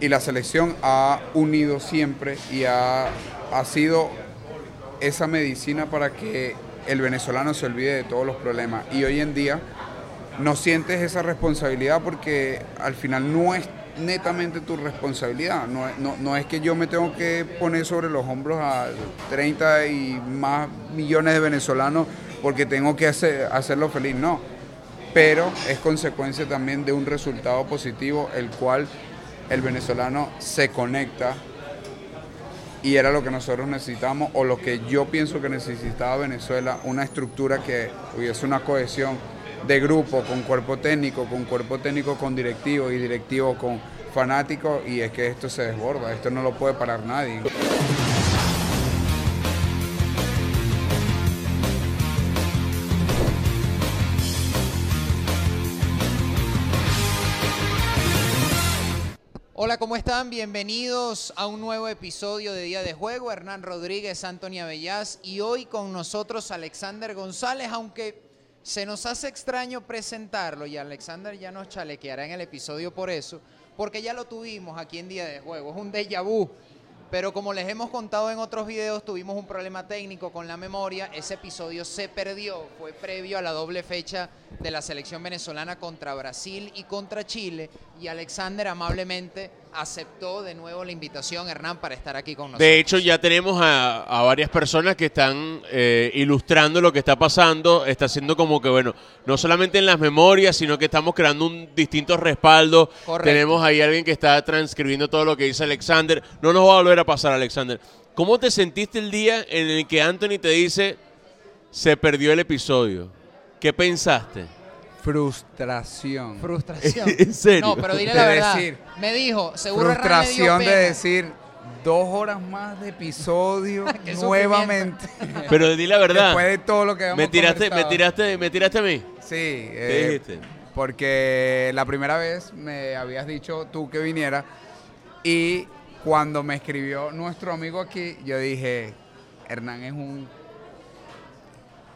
y la selección ha unido siempre y ha, ha sido esa medicina para que el venezolano se olvide de todos los problemas. Y hoy en día no sientes esa responsabilidad porque al final no es netamente tu responsabilidad. No, no, no, es que yo me tengo que poner sobre los hombros a 30 y más millones de venezolanos porque tengo que hacer, hacerlo feliz, no. Pero es consecuencia también de un resultado positivo, el cual el venezolano se conecta y era lo que nosotros necesitamos o lo que yo pienso que necesitaba Venezuela, una estructura que hubiese una cohesión de grupo, con cuerpo técnico, con cuerpo técnico con directivo y directivo con fanáticos y es que esto se desborda, esto no lo puede parar nadie. ¿Cómo están? Bienvenidos a un nuevo episodio de Día de Juego. Hernán Rodríguez, Antonia Bellas y hoy con nosotros Alexander González, aunque se nos hace extraño presentarlo y Alexander ya nos chalequeará en el episodio por eso, porque ya lo tuvimos aquí en Día de Juego, es un déjà vu. Pero como les hemos contado en otros videos, tuvimos un problema técnico con la memoria. Ese episodio se perdió. Fue previo a la doble fecha de la selección venezolana contra Brasil y contra Chile. Y Alexander amablemente aceptó de nuevo la invitación, Hernán, para estar aquí con nosotros. De hecho, ya tenemos a, varias personas que están eh, ilustrando lo que está pasando. Está siendo como que, bueno, no solamente en las memorias, sino que estamos creando un distinto respaldo. Tenemos ahí alguien que está transcribiendo todo lo que dice Alexander. No nos va a volver a pasar, Alexander. ¿Cómo te sentiste el día en el que Anthony te dice se perdió el episodio? ¿Qué pensaste? Frustración. Frustración. ¿En serio? No, pero dile la verdad. me dijo, seguro Frustración de decir dos horas más de episodio nuevamente. Pero di la verdad. Después de todo lo que hemos me tiraste, me tiraste, me tiraste a mí. Sí. Eh, porque la primera vez me habías dicho tú que viniera y cuando me escribió nuestro amigo aquí, yo dije, Hernán es un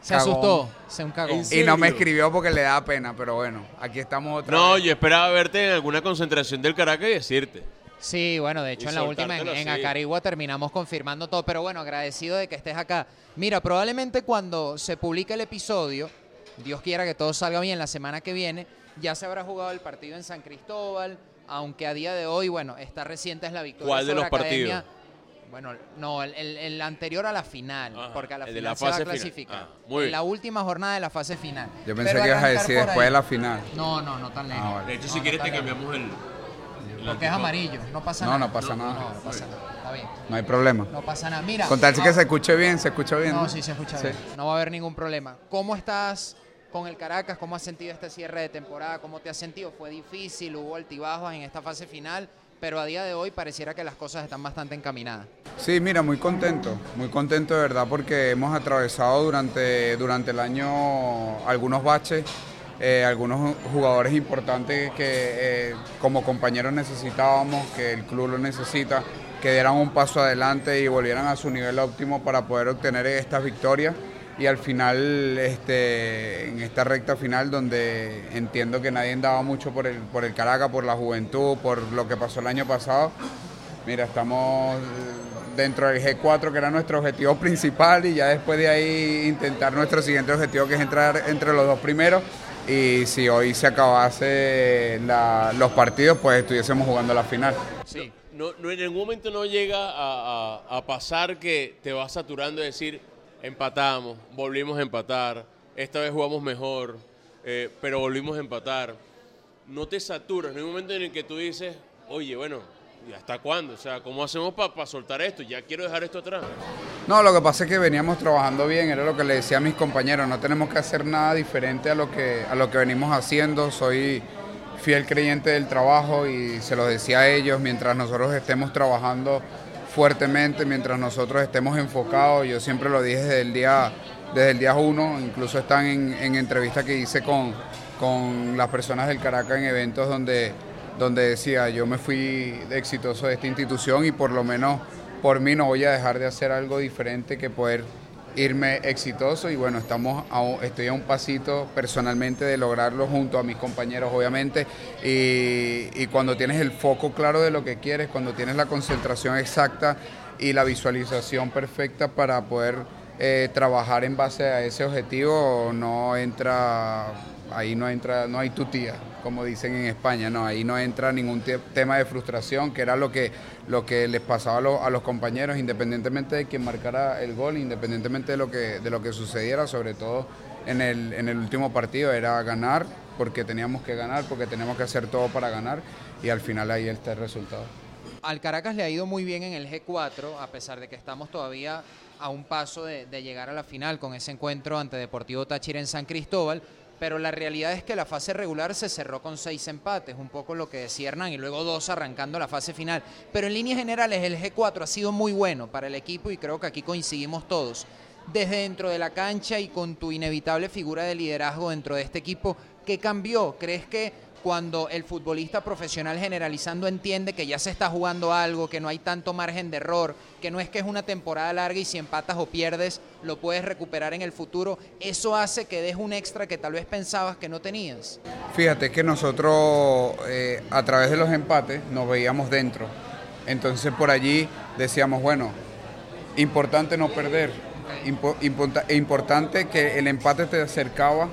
se asustó, se un cagón. Y no me escribió porque le da pena, pero bueno, aquí estamos otra No, yo esperaba verte en alguna concentración del Caracas y decirte. Sí, bueno, de hecho en la última en, Acarigua terminamos confirmando todo, pero bueno, agradecido de que estés acá. Mira, probablemente cuando se publique el episodio, Dios quiera que todo salga bien la semana que viene, ya se habrá jugado el partido en San Cristóbal, aunque a día de hoy, bueno, está reciente es la victoria. ¿Cuál de los partidos? Bueno, no, el, anterior a la final, porque a la final se va a clasificar. Ah, en la última jornada de la fase final. Yo pensé que ibas a decir después de la final. No, no, no tan lejos. Ah, de hecho, si quieres te cambiamos el... Porque es amarillo, no pasa nada. No, no pasa nada. No, no pasa nada. Está bien. No hay problema. No pasa nada. Mira. Con tal que se escuche bien, se escucha bien. No, sí se escucha bien. No va a haber ningún problema. ¿Cómo estás con el Caracas? ¿Cómo has sentido este cierre de temporada? ¿Cómo te has sentido? ¿Fue difícil? ¿Hubo altibajos en esta fase final? Pero a día de hoy pareciera que las cosas están bastante encaminadas. Sí, mira, muy contento, muy contento de verdad porque hemos atravesado durante, durante el año algunos baches, eh, algunos jugadores importantes que eh, como compañeros necesitábamos, que el club lo necesita, que dieran un paso adelante y volvieran a su nivel óptimo para poder obtener estas victorias y al final, este, en esta recta final donde entiendo que nadie daba mucho por el, por el Caracas, por la juventud, por lo que pasó el año pasado, mira, estamos dentro del G4 que era nuestro objetivo principal y ya después de ahí intentar nuestro siguiente objetivo que es entrar entre los dos primeros y si hoy se acabase los partidos pues estuviésemos jugando la final. Sí, no, en ningún momento no llega a, a pasar que te vas saturando de decir empatamos, volvimos a empatar, esta vez jugamos mejor, eh, pero volvimos a empatar. No te saturas, no hay un momento en el que tú dices, oye, bueno, ¿y hasta cuándo? O sea, ¿cómo hacemos para soltar esto? Ya quiero dejar esto atrás. No, lo que pasa es que veníamos trabajando bien, era lo que le decía a mis compañeros, no tenemos que hacer nada diferente a lo que, a lo que venimos haciendo, soy fiel creyente del trabajo y se lo decía a ellos, mientras nosotros estemos trabajando fuertemente mientras nosotros estemos enfocados. Yo siempre lo dije desde el día, desde el día uno, incluso están en, en entrevistas que hice con, con las personas del Caracas en eventos donde, donde decía, yo me fui exitoso de esta institución y por lo menos por mí no voy a dejar de hacer algo diferente que poder irme exitoso y bueno, estamos estoy a un pasito personalmente de lograrlo junto a mis compañeros obviamente. Y, cuando tienes el foco claro de lo que quieres, cuando tienes la concentración exacta y la visualización perfecta para poder eh, trabajar en base a ese objetivo, no entra, ahí no entra, no hay tutía como dicen en España, no, ahí no entra ningún tema de frustración, que era lo que, lo que les pasaba a, los compañeros, independientemente de quien marcara el gol, independientemente de lo que, de lo que sucediera, sobre todo en el, en el último partido, era ganar, porque teníamos que ganar, porque teníamos que hacer todo para ganar, y al final ahí está el resultado. Al Caracas le ha ido muy bien en el G4, a pesar de que estamos todavía a un paso de, de llegar a la final con ese encuentro ante Deportivo Táchira en San Cristóbal pero la realidad es que la fase regular se cerró con seis empates, un poco lo que decía y luego dos arrancando la fase final. Pero en líneas generales el G4 ha sido muy bueno para el equipo y creo que aquí coincidimos todos. Desde dentro de la cancha y con tu inevitable figura de liderazgo dentro de este equipo, ¿qué cambió? ¿Crees que cuando el futbolista profesional generalizando entiende que ya se está jugando algo, que no hay tanto margen de error, que no es que es una temporada larga y si empatas o pierdes lo puedes recuperar en el futuro, eso hace que des un extra que tal vez pensabas que no tenías. Fíjate que nosotros eh, a través de los empates nos veíamos dentro, entonces por allí decíamos, bueno, importante no perder, importante que el empate te acercaba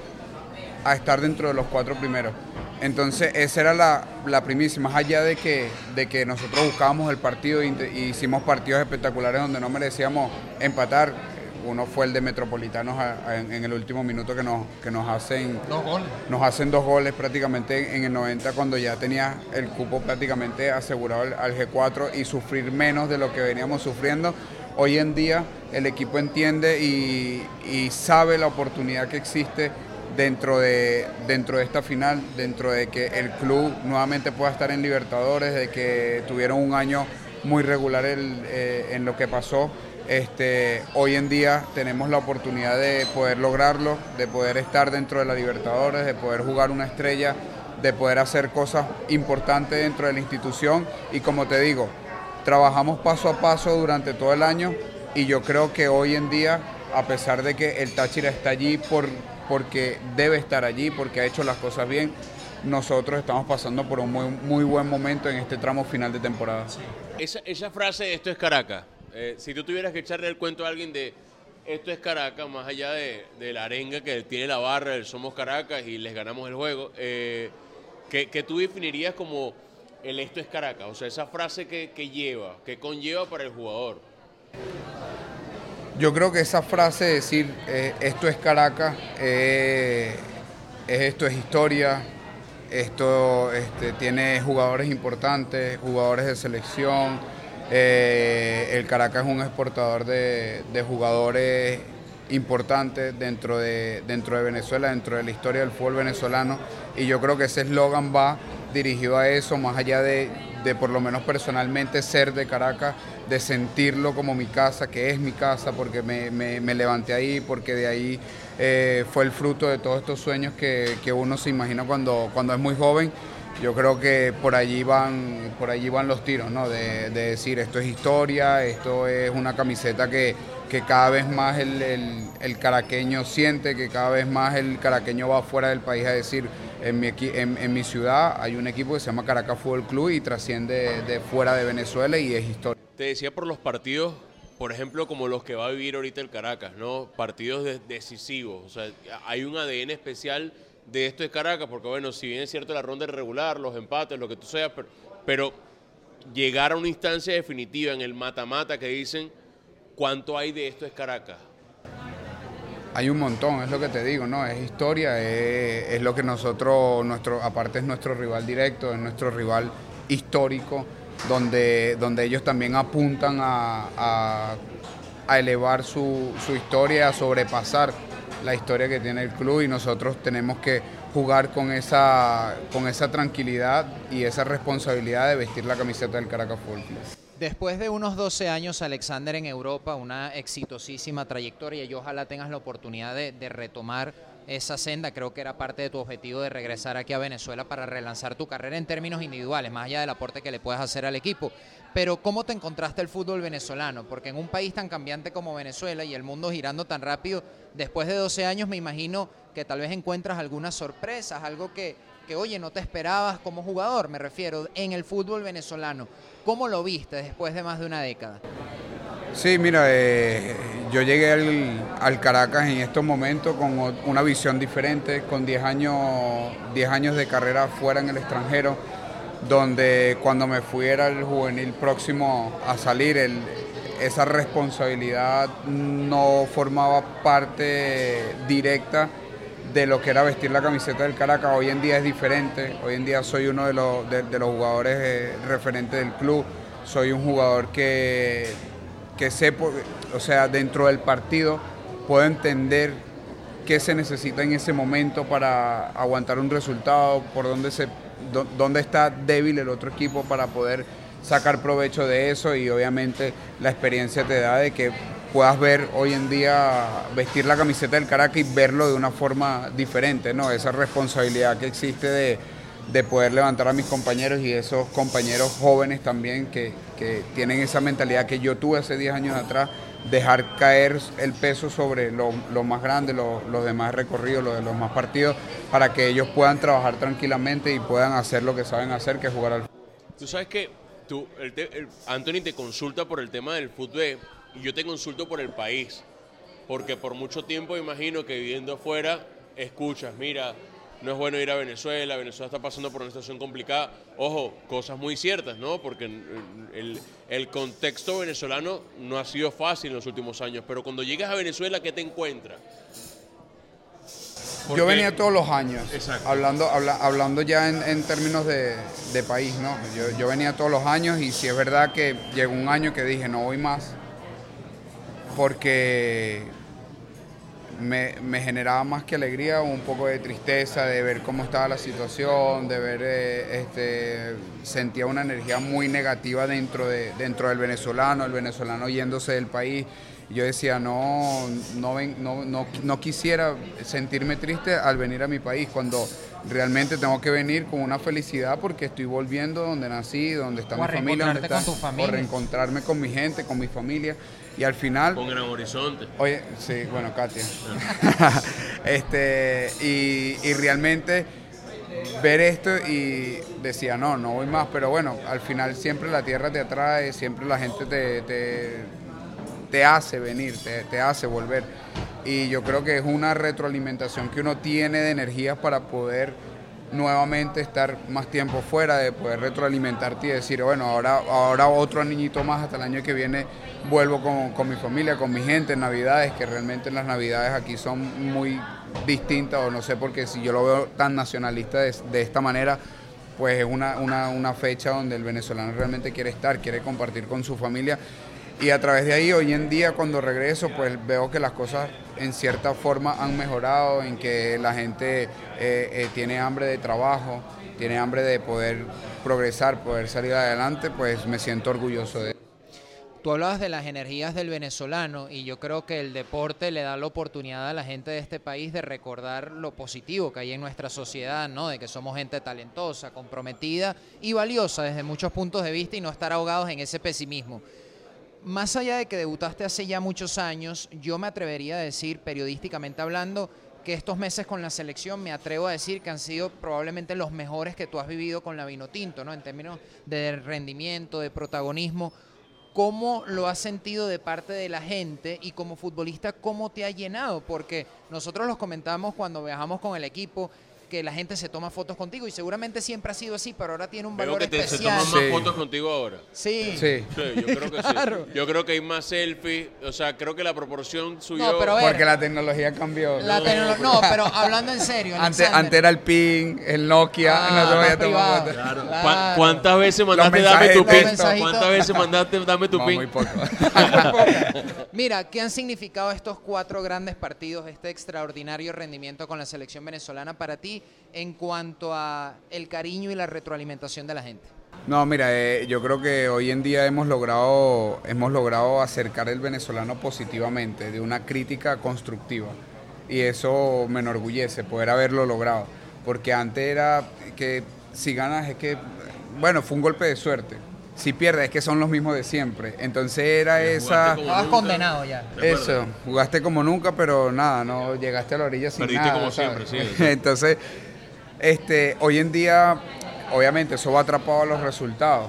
a estar dentro de los cuatro primeros. Entonces, esa era la, la primicia, más allá de que, de que nosotros buscábamos el partido y, hicimos partidos espectaculares donde no merecíamos empatar. Uno fue el de Metropolitanos en, el último minuto que nos, que nos hacen dos goles. Nos hacen dos goles prácticamente en el 90 cuando ya tenía el cupo prácticamente asegurado al, G4 y sufrir menos de lo que veníamos sufriendo. Hoy en día el equipo entiende y, y sabe la oportunidad que existe dentro de, dentro de esta final, dentro de que el club nuevamente pueda estar en Libertadores, de que tuvieron un año muy regular eh, en lo que pasó. Este, hoy en día tenemos la oportunidad de poder lograrlo, de poder estar dentro de la Libertadores, de poder jugar una estrella, de poder hacer cosas importantes dentro de la institución y como te digo, trabajamos paso a paso durante todo el año y yo creo que hoy en día, a pesar de que el Táchira está allí por, porque debe estar allí, porque ha hecho las cosas bien. Nosotros estamos pasando por un muy, buen momento en este tramo final de temporada. Esa, frase, esto es Caracas, eh, si tú tuvieras que echarle el cuento a alguien de esto es Caracas, más allá de, la arenga que tiene la barra, el Somos Caracas y les ganamos el juego, eh, que, tú definirías como el esto es Caracas, o sea, esa frase que, que lleva, que conlleva para el jugador. Yo creo que esa frase de decir eh, esto es Caracas, eh, esto es historia, esto este, tiene jugadores importantes, jugadores de selección. Eh, el Caracas es un exportador de, jugadores importantes dentro de, dentro de Venezuela, dentro de la historia del fútbol venezolano. Y yo creo que ese eslogan va dirigido a eso, más allá de, de por lo menos personalmente ser de Caracas, de sentirlo como mi casa, que es mi casa, porque me, me, levanté ahí, porque de ahí eh, fue el fruto de todos estos sueños que, que, uno se imagina cuando, cuando es muy joven. Yo creo que por allí van, por allí van los tiros, ¿no? De, de decir esto es historia, esto es una camiseta que, que cada vez más el, el, caraqueño siente, que cada vez más el caraqueño va fuera del país a decir en mi, en, mi ciudad hay un equipo que se llama Caracas Fútbol Club y trasciende de fuera de Venezuela y es historia. Te decía por los partidos, por ejemplo, como los que va a vivir ahorita el Caracas, ¿no? Partidos decisivos. O sea, hay un ADN especial de esto de Caracas, porque bueno, si bien es cierto la ronda irregular, los empates, lo que tú seas, pero, pero llegar a una instancia definitiva en el mata-mata que dicen, ¿cuánto hay de esto es Caracas? Hay un montón, es lo que te digo, ¿no? Es historia, es, lo que nosotros, nuestro, aparte es nuestro rival directo, es nuestro rival histórico, donde, donde ellos también apuntan a, elevar su, historia, a sobrepasar la historia que tiene el club y nosotros tenemos que jugar con esa, con esa tranquilidad y esa responsabilidad de vestir la camiseta del Caracas Fútbol Después de unos 12 años, Alexander, en Europa, una exitosísima trayectoria y ojalá tengas la oportunidad de, retomar esa senda. Creo que era parte de tu objetivo de regresar aquí a Venezuela para relanzar tu carrera en términos individuales, más allá del aporte que le puedas hacer al equipo. Pero ¿cómo te encontraste el fútbol venezolano? Porque en un país tan cambiante como Venezuela y el mundo girando tan rápido, después de 12 años me imagino que tal vez encuentras algunas sorpresas, algo que, que oye, no te esperabas como jugador, me refiero, en el fútbol venezolano. ¿Cómo lo viste después de más de una década? Sí, mira, eh, yo llegué al, Caracas en estos momentos con una visión diferente, con 10 años, 10 años de carrera fuera en el extranjero, donde cuando me fui era el juvenil próximo a salir, esa responsabilidad no formaba parte directa de lo que era vestir la camiseta del Caracas. Hoy en día es diferente, hoy en día soy uno de los, de, los jugadores eh, referentes del club, soy un jugador que que sé, o sea, dentro del partido puedo entender qué se necesita en ese momento para aguantar un resultado, por dónde, se, dónde está débil el otro equipo para poder sacar provecho de eso y obviamente la experiencia te da de que puedas ver hoy en día vestir la camiseta del Caracas y verlo de una forma diferente, ¿no? Esa responsabilidad que existe de de poder levantar a mis compañeros y esos compañeros jóvenes también que, tienen esa mentalidad que yo tuve hace 10 años atrás, dejar caer el peso sobre los lo más grandes, los demás recorridos, los de los más partidos, para que ellos puedan trabajar tranquilamente y puedan hacer lo que saben hacer, que es jugar al fútbol. Tú sabes que tú, Anthony te consulta por el tema del fútbol y yo te consulto por el país, porque por mucho tiempo imagino que viviendo afuera escuchas, mira, no es bueno ir a Venezuela, Venezuela está pasando por una situación complicada. Ojo, cosas muy ciertas, ¿no? Porque el, contexto venezolano no ha sido fácil en los últimos años, pero cuando llegas a Venezuela, ¿qué te encuentras? Yo venía todos los años, hablando, hablando ya en, términos de, país, ¿no? Yo, yo venía todos los años y si es verdad que llegó un año que dije no voy más, porque me, generaba más que alegría, un poco de tristeza de ver cómo estaba la situación, de ver, eh, este, sentía una energía muy negativa dentro, de, dentro del venezolano, el venezolano yéndose del país. Yo decía, no, no, no, no, quisiera sentirme triste al venir a mi país, cuando realmente tengo que venir con una felicidad porque estoy volviendo donde nací, donde está mi familia, donde está, familia. por reencontrarme con mi gente, con mi familia. Y al final... Con Gran Horizonte. Oye, sí, bueno, Katia. este, y, realmente ver esto y decía, no, no voy más, pero bueno, al final siempre la tierra te atrae, siempre la gente te, te, hace venir, te, te, hace volver. Y yo creo que es una retroalimentación que uno tiene de energías para poder nuevamente estar más tiempo fuera, de poder retroalimentarte y decir, bueno, ahora, ahora otro niñito más, hasta el año que viene vuelvo con, mi familia, con mi gente en Navidades, que realmente en las Navidades aquí son muy distintas, o no sé, porque si yo lo veo tan nacionalista de, esta manera, pues es una, una fecha donde el venezolano realmente quiere estar, quiere compartir con su familia y a través de ahí hoy en día cuando regreso pues veo que las cosas en cierta forma han mejorado, en que la gente eh, eh, tiene hambre de trabajo, tiene hambre de poder progresar, poder salir adelante, pues me siento orgulloso de Tú hablabas de las energías del venezolano y yo creo que el deporte le da la oportunidad a la gente de este país de recordar lo positivo que hay en nuestra sociedad, ¿no? De que somos gente talentosa, comprometida y valiosa desde muchos puntos de vista y no estar ahogados en ese pesimismo más allá de que debutaste hace ya muchos años, yo me atrevería a decir, periodísticamente hablando, que estos meses con la selección me atrevo a decir que han sido probablemente los mejores que tú has vivido con la Vinotinto, ¿no? En términos de rendimiento, de protagonismo. ¿Cómo lo has sentido de parte de la gente y como futbolista, cómo te ha llenado? Porque nosotros los comentamos cuando viajamos con el equipo, que la gente se toma fotos contigo y seguramente siempre ha sido así, pero ahora tiene un valor que te, Se toman más fotos contigo ahora. Sí. Sí. yo creo que sí. Yo creo que hay más selfies, o sea, creo que la proporción subió. No, Porque la tecnología cambió. La no. no, pero hablando en serio. Antes, antes era el ping, el Nokia, ah, no Claro. ¿Cuántas veces mandaste dame tu ping? ¿Cuántas veces mandaste dame tu ping? Muy poco. Mira, ¿qué han significado estos cuatro grandes partidos, este extraordinario rendimiento con la selección venezolana para ti en cuanto a el cariño y la retroalimentación de la gente? No, mira, eh, yo creo que hoy en día hemos logrado, hemos logrado acercar el venezolano positivamente, de una crítica constructiva. y eso me enorgullece, poder haberlo logrado. Porque antes era que si ganas es que, bueno, fue un golpe de suerte. Si pierdes es que son los mismos de siempre. Entonces era esa... Estabas condenado ya. Eso, jugaste como nunca, pero nada, no llegaste a la orilla sin Perdiste como siempre, sí. Entonces, este, hoy en día, obviamente, eso va atrapado a los resultados.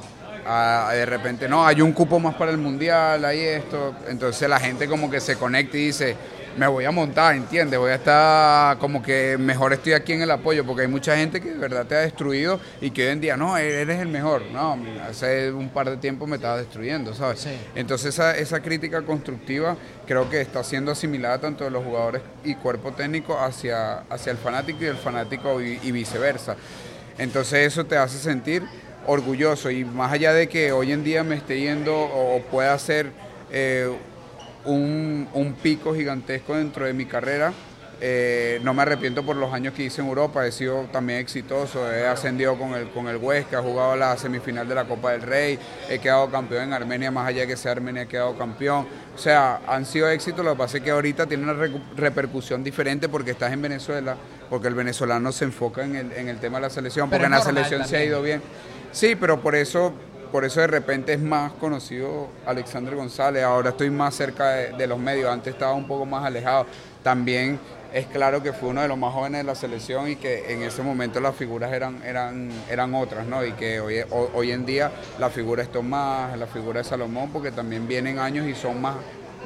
de repente, no, hay un cupo más para el mundial, hay esto. Entonces la gente como que se conecta y dice, me voy a montar, ¿entiendes? Voy a estar como que mejor estoy aquí en el apoyo, porque hay mucha gente que de verdad te ha destruido y que hoy en día, no, eres el mejor. No, hace un par de tiempo me estaba destruyendo, ¿sabes? Entonces esa, esa crítica constructiva creo que está siendo asimilada tanto de los jugadores y cuerpo técnico hacia, hacia el fanático y el fanático y, viceversa. Entonces eso te hace sentir orgulloso y más allá de que hoy en día me esté yendo o pueda ser... Eh, un, pico gigantesco dentro de mi carrera. Eh, no me arrepiento por los años que hice en Europa, he sido también exitoso, he ascendido con el, con el Huesca, he jugado la semifinal de la Copa del Rey, he quedado campeón en Armenia, más allá de que sea Armenia, he quedado campeón. O sea, han sido éxitos, lo que pasa es que ahorita tiene una repercusión diferente porque estás en Venezuela, porque el venezolano se enfoca en el, en el tema de la selección, porque en la selección se ha ido bien. Sí, pero por eso por eso de repente es más conocido Alexander González. Ahora estoy más cerca de, los medios, antes estaba un poco más alejado. También es claro que fue uno de los más jóvenes de la selección y que en ese momento las figuras eran, eran, eran otras, ¿no? Y que hoy, hoy en día la figura es Tomás, la figura de Salomón, porque también vienen años y son más,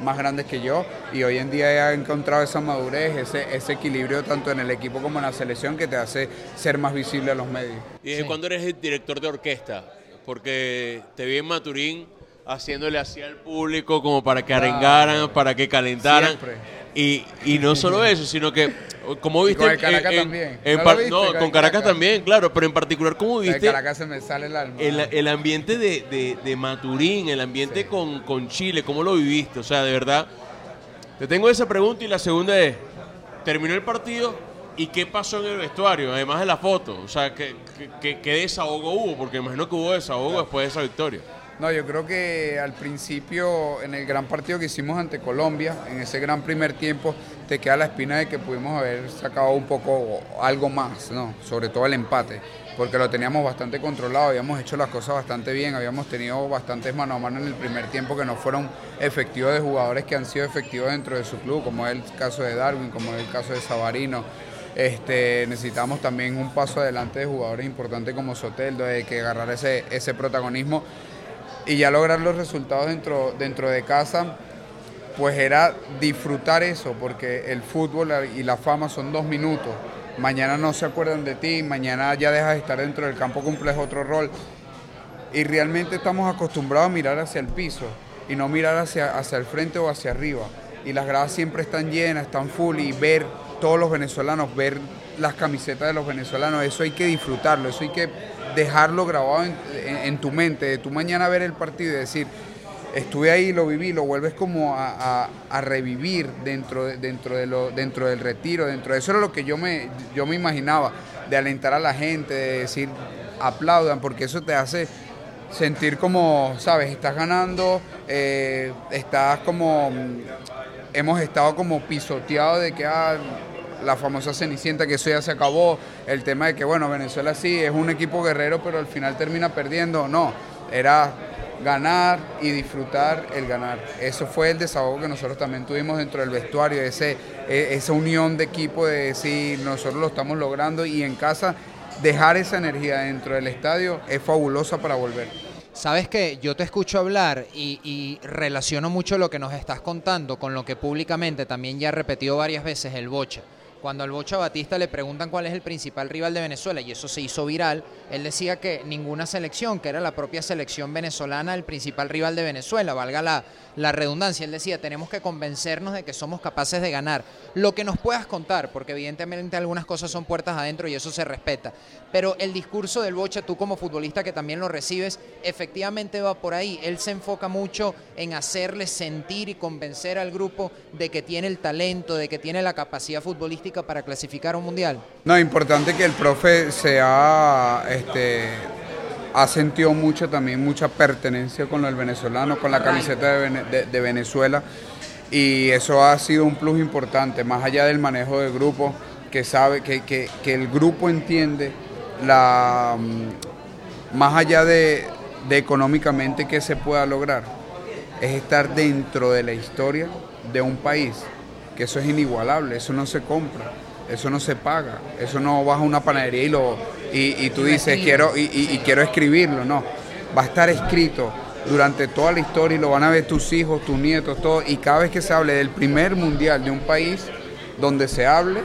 más grandes que yo y hoy en día he encontrado esa madurez, ese, ese equilibrio tanto en el equipo como en la selección que te hace ser más visible a los medios. ¿Y desde cuándo eres el director de orquesta? Porque te vi en Maturín haciéndole así al público como para que arengaran, para que calentaran. Y, y no solo eso, sino que, como viste... con Caracas también. ¿No, con, Caracas, también, claro, pero en particular, ¿cómo viste? Caracas se me sale el alma. El, ambiente de, de, Maturín, el ambiente con, con Chile, ¿cómo lo viviste? O sea, de verdad, te tengo esa pregunta y la segunda es, ¿terminó el partido? ¿Y qué pasó en el vestuario, además de la foto? O sea, ¿qué, qué, qué desahogo hubo? Porque imagino que hubo desahogo después de esa victoria. No, yo creo que al principio, en el gran partido que hicimos ante Colombia, en ese gran primer tiempo, te queda la espina de que pudimos haber sacado un poco algo más, ¿no? Sobre todo el empate, porque lo teníamos bastante controlado, habíamos hecho las cosas bastante bien, habíamos tenido bastantes mano a mano en el primer tiempo que no fueron efectivos de jugadores que han sido efectivos dentro de su club, como es el caso de Darwin, como es el caso de Sabarino este, necesitamos también un paso adelante de jugadores importantes como Soteldo, de que agarrar ese, ese protagonismo y ya lograr los resultados dentro, dentro de casa, pues era disfrutar eso, porque el fútbol y la fama son dos minutos. Mañana no se acuerdan de ti, mañana ya dejas de estar dentro del campo, cumples otro rol. Y realmente estamos acostumbrados a mirar hacia el piso y no mirar hacia, hacia el frente o hacia arriba. Y las gradas siempre están llenas, están full y ver todos los venezolanos, ver las camisetas de los venezolanos, eso hay que disfrutarlo, eso hay que dejarlo grabado en, tu mente, de tu mañana ver el partido y decir, estuve ahí, lo viví, lo vuelves como a, revivir dentro, de, dentro, de lo, dentro del retiro, dentro de eso era lo que yo me, yo me imaginaba, de alentar a la gente, de decir, aplaudan, porque eso te hace sentir como, sabes, estás ganando, eh, estás como hemos estado como pisoteados de que ah, la famosa cenicienta, que eso ya se acabó, el tema de que, bueno, Venezuela sí es un equipo guerrero, pero al final termina perdiendo. No, era ganar y disfrutar el ganar. Eso fue el desahogo que nosotros también tuvimos dentro del vestuario, ese, e, esa unión de equipo de decir, nosotros lo estamos logrando y en casa dejar esa energía dentro del estadio es fabulosa para volver. Sabes que yo te escucho hablar y, relaciono mucho lo que nos estás contando con lo que públicamente también ya ha repetido varias veces el Bocha. Cuando al Bocha Batista le preguntan cuál es el principal rival de Venezuela, y eso se hizo viral, él decía que ninguna selección, que era la propia selección venezolana, el principal rival de Venezuela, valga la, la redundancia. Él decía, tenemos que convencernos de que somos capaces de ganar. Lo que nos puedas contar, porque evidentemente algunas cosas son puertas adentro y eso se respeta. Pero el discurso del Bocha, tú como futbolista que también lo recibes, efectivamente va por ahí. Él se enfoca mucho en hacerle sentir y convencer al grupo de que tiene el talento, de que tiene la capacidad futbolística para clasificar un mundial. No, importante que el profe sea este, ha sentido mucho también, mucha pertenencia con el venezolano, con la camiseta de, Venezuela. Y eso ha sido un plus importante, más allá del manejo del grupo, que sabe que, que, el grupo entiende la mm, más allá de, de económicamente que se pueda lograr, es estar dentro de la historia de un país, que eso es inigualable, eso no se compra, eso no se paga, eso no vas a una panadería y, lo, y, y tú dices quiero, y, y quiero escribirlo, no, va a estar escrito durante toda la historia y lo van a ver tus hijos, tus nietos, todo, y cada vez que se hable del primer mundial de un país donde se hable,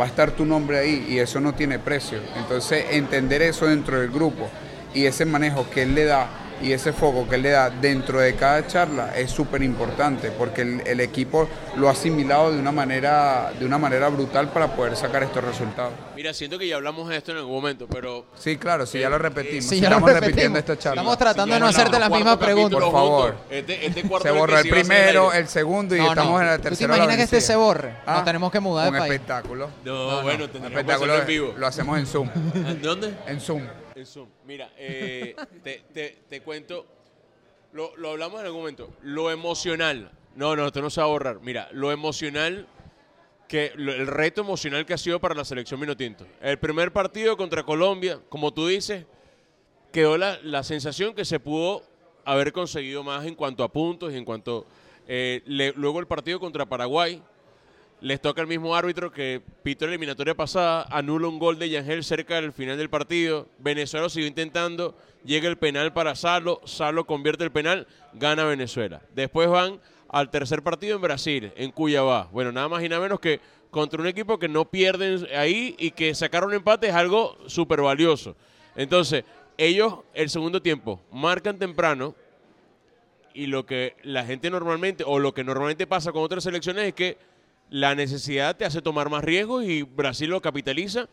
va a estar tu nombre ahí y eso no tiene precio. Entonces, entender eso dentro del grupo y ese manejo que él le da y ese foco que él le da dentro de cada charla es súper importante porque el, el, equipo lo ha asimilado de una manera de una manera brutal para poder sacar estos resultados. Mira, siento que ya hablamos de esto en algún momento, pero sí, claro, sí, ya lo repetimos. Sí, ya estamos repetimos. repitiendo esta charla. Estamos tratando de no hacerte las mismas preguntas. Por favor. Este, este cuarto se borró el primero, el segundo y No, estamos no. en la ¿Tú te tercera. imaginas que este se borre? Ah, Nos tenemos que mudar un de país. espectáculo. No, bueno, Un tendríamos que espectáculo hacerlo en vivo. lo hacemos en Zoom. ¿Dónde? En Zoom. Zoom. Mira, eh, te, te- te cuento, lo, lo hablamos en algún momento, lo emocional. No, no, esto no se va a borrar. Mira, lo emocional, que lo- el reto emocional que ha sido para la selección Minotinto. El primer partido contra Colombia, como tú dices, quedó la, la sensación que se pudo haber conseguido más en cuanto a puntos y en cuanto... eh, le- luego el partido contra Paraguay, les toca el mismo árbitro que pitó la eliminatoria pasada, anula un gol de Yangel cerca del final del partido. Venezuela siguió intentando, llega el penal para Salo, Salo convierte el penal, gana Venezuela. Después van al tercer partido en Brasil, en Cuyabá. Bueno, nada más y nada menos que contra un equipo que no pierden ahí y que sacar un empate es algo súper valioso. Entonces, ellos el segundo tiempo marcan temprano, y lo que la gente normalmente, o lo que normalmente pasa con otras selecciones es que la necesidad te hace tomar más riesgos y Brasil lo capitaliza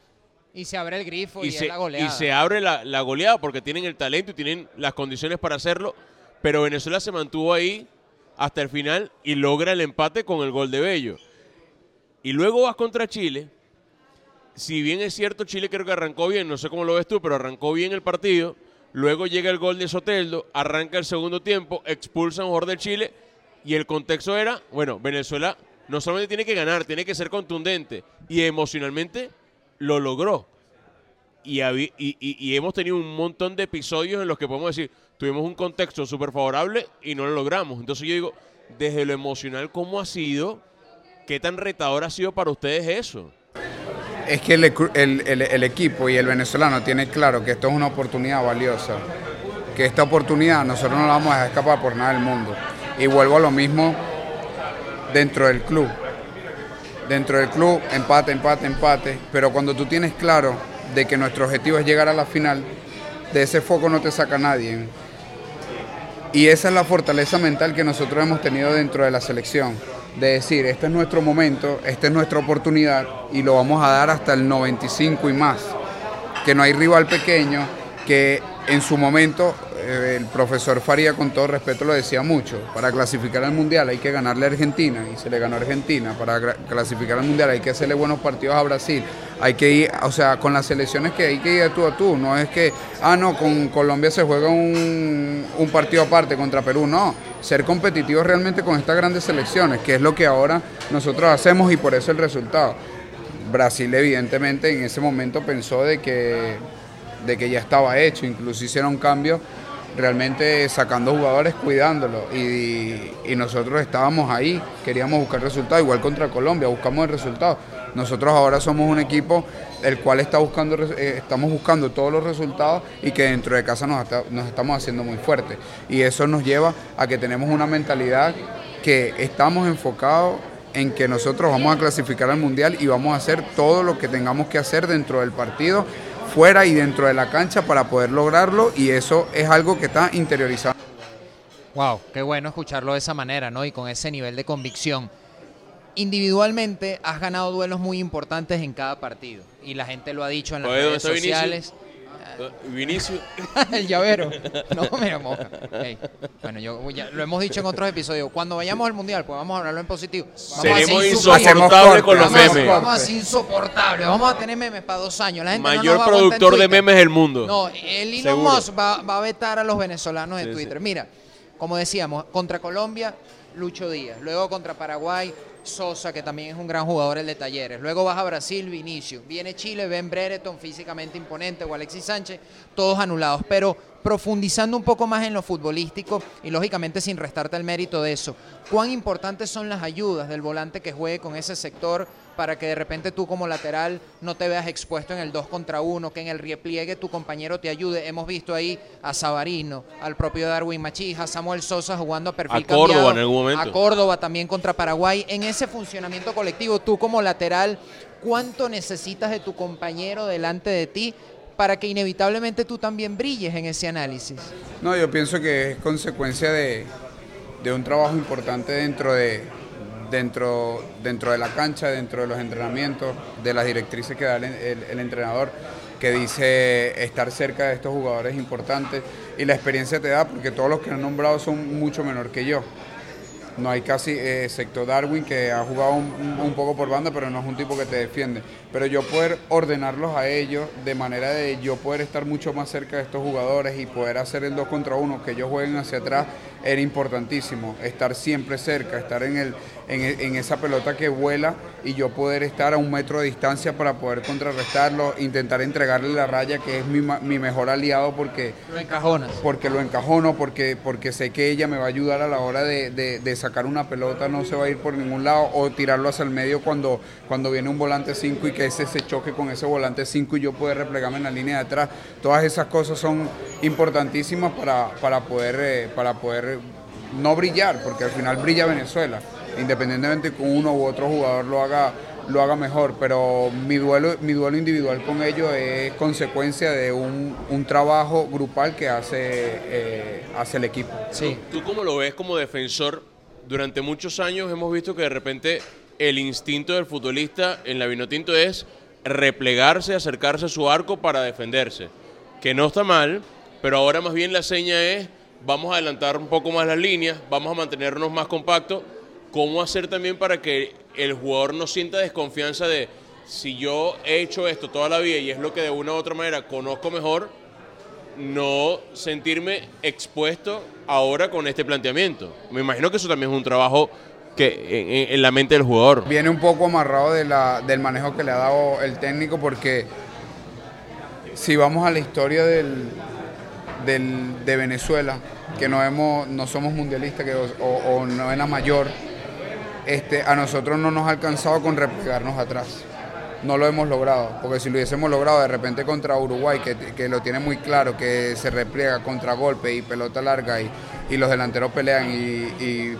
Y se abre el grifo y, y, es se, la goleada. y se abre la, la goleada porque tienen el talento y tienen las condiciones para hacerlo. Pero Venezuela se mantuvo ahí hasta el final y logra el empate con el gol de Bello. Y luego vas contra Chile. Si bien es cierto, Chile creo que arrancó bien, no sé cómo lo ves tú, pero arrancó bien el partido. Luego llega el gol de Soteldo, arranca el segundo tiempo, expulsa a un jugador de Chile y el contexto era, bueno, Venezuela no solamente tiene que ganar, tiene que ser contundente y emocionalmente lo logró. Y, y- hemos tenido un montón de episodios en los que podemos decir, tuvimos un contexto súper favorable y no lo logramos. Entonces yo digo, desde lo emocional, ¿cómo ha sido? ¿Qué tan retador ha sido para ustedes eso? Es que el, equipo y el venezolano tiene claro que esto es una oportunidad valiosa, que esta oportunidad nosotros no la vamos a escapar por nada del mundo. Y vuelvo a lo mismo dentro del club. Dentro del club, empate, empate, empate, pero cuando tú tienes claro de que nuestro objetivo es llegar a la final, de ese foco no te saca nadie. Y esa es la fortaleza mental que nosotros hemos tenido dentro de la selección, de decir, este es nuestro momento, esta es nuestra oportunidad y lo vamos a dar hasta el 95 y más. Que no hay rival pequeño, que en su momento eh, el profesor Faría con todo respeto lo decía mucho, para clasificar al Mundial hay que ganarle a Argentina y se le ganó a Argentina, para clasificar al Mundial hay que hacerle buenos partidos a Brasil, hay que ir, o sea, con las selecciones que hay que ir de tú a tú, no es que, ah, no, con Colombia se juega un, un partido aparte contra Perú, no, ser competitivos realmente con estas grandes selecciones, que es lo que ahora nosotros hacemos y por eso el resultado. Brasil evidentemente en ese momento pensó de que, de que ya estaba hecho, incluso hicieron cambios realmente sacando jugadores, cuidándolo y, nosotros estábamos ahí, queríamos buscar resultados, igual contra Colombia, buscamos el resultado. Nosotros ahora somos un equipo el cual está buscando, eh, estamos buscando todos los resultados y que dentro de casa nos estamos haciendo muy fuertes. Y eso nos lleva a que tenemos una mentalidad que estamos enfocados en que nosotros vamos a clasificar al Mundial y vamos a hacer todo lo que tengamos que hacer dentro del partido, fuera y dentro de la cancha para poder lograrlo y eso es algo que está interiorizado. Wow, qué bueno escucharlo de esa manera, ¿no? Y con ese nivel de convicción. Individualmente has ganado duelos muy importantes en cada partido. Y la gente lo ha dicho en las ¿dónde redes Vinicius? Sociales. Vinicius, el llavero. No, mira, moja. Ey, Bueno, yo ya lo hemos dicho en otros episodios. Cuando vayamos al mundial, pues vamos a hablarlo en positivo. Vamos seremos ser insoportables con los memes. vamos a ser insoportables. Vamos a tener memes para dos años. La gente no nos Mayor va a productor de memes del mundo. No, el Elon. Musk va, va a vetar a los venezolanos en Sí, Twitter. sí. Mira, como decíamos, contra Colombia, Lucho Díaz. Luego contra Paraguay, Sosa, que también es un gran jugador el de Talleres. Luego vas a Brasil, Vinicio. Viene Chile, Ben Brereton, físicamente imponente, o Alexis Sánchez, todos anulados. Pero profundizando un poco más en lo futbolístico y lógicamente sin restarte el mérito de eso, ¿cuán importantes son las ayudas del volante que juegue con ese sector para que de repente tú como lateral no te veas expuesto en el 2 contra 1, que en el repliegue tu compañero te ayude. Hemos visto ahí a Sabarino, al propio Darwin Machija, a Samuel Sosa jugando a perfil a Córdoba en algún momento. a Córdoba también contra Paraguay. En ese funcionamiento colectivo, tú como lateral, ¿cuánto necesitas de tu compañero delante de ti para que inevitablemente tú también brilles en ese análisis? No, yo pienso que es consecuencia de, de un trabajo importante dentro de, dentro, dentro de la cancha, dentro de los entrenamientos, de las directrices que da el, entrenador, que dice estar cerca de estos jugadores importantes y la experiencia te da porque todos los que han nombrado son mucho menor que yo. No hay casi, eh, excepto Darwin, que ha jugado un, poco por banda, pero no es un tipo que te defiende. Pero yo poder ordenarlos a ellos de manera de yo poder estar mucho más cerca de estos jugadores y poder hacer el 2 contra 1, que ellos jueguen hacia atrás, era importantísimo. Estar siempre cerca, estar en, el, en, esa pelota que vuela y yo poder estar a un metro de distancia para poder contrarrestarlo, intentar entregarle la raya, que es mi, mi mejor aliado porque... Lo encajonas. Porque lo encajono, porque, porque sé que ella me va a ayudar a la hora de, de, de sacar una pelota no se va a ir por ningún lado o tirarlo hacia el medio cuando, cuando viene un volante 5 y que ese se choque con ese volante 5 y yo pueda replegarme en la línea de atrás. Todas esas cosas son importantísimas para, para, poder, eh, para poder no brillar, porque al final brilla Venezuela, independientemente que uno u otro jugador lo haga lo haga mejor, pero mi duelo, mi duelo individual con ellos es consecuencia de un, trabajo grupal que hace, eh, hace el equipo. Sí. ¿Tú cómo lo ves como defensor durante muchos años hemos visto que de repente el instinto del futbolista en la Vinotinto es replegarse, acercarse a su arco para defenderse. Que no está mal, pero ahora más bien la seña es vamos a adelantar un poco más las líneas, vamos a mantenernos más compactos. ¿Cómo hacer también para que el jugador no sienta desconfianza de si yo he hecho esto toda la vida y es lo que de una u otra manera conozco mejor, no sentirme expuesto ahora con este planteamiento. Me imagino que eso también es un trabajo que en, la mente del jugador. Viene un poco amarrado de del manejo que le ha dado el técnico porque si vamos a la historia del, de Venezuela, que no, hemos, no somos mundialistas que, o, no es la mayor, este, a nosotros no nos ha alcanzado con replegarnos atrás no lo hemos logrado, porque si lo hubiésemos logrado de repente contra Uruguay, que, lo tiene muy claro, que se repliega contra golpe y pelota larga y, los delanteros pelean y,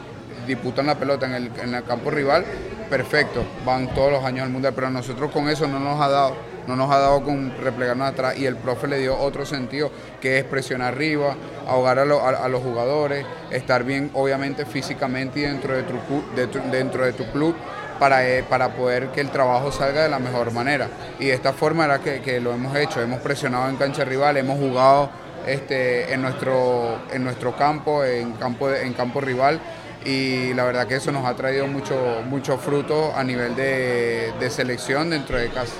disputan la pelota en el, en el, campo rival, perfecto, van todos los años al Mundial, pero nosotros con eso no nos ha dado, no nos ha dado con replegarnos atrás y el profe le dio otro sentido, que es presionar arriba, ahogar a, los jugadores, estar bien obviamente físicamente y dentro de tu, dentro de tu club para, eh, para poder que el trabajo salga de la mejor manera. Y de esta forma era que, lo hemos hecho, hemos presionado en cancha rival, hemos jugado este, en, nuestro, en nuestro campo, en campo, en campo rival y la verdad que eso nos ha traído mucho, fruto a nivel de, de, selección dentro de casa.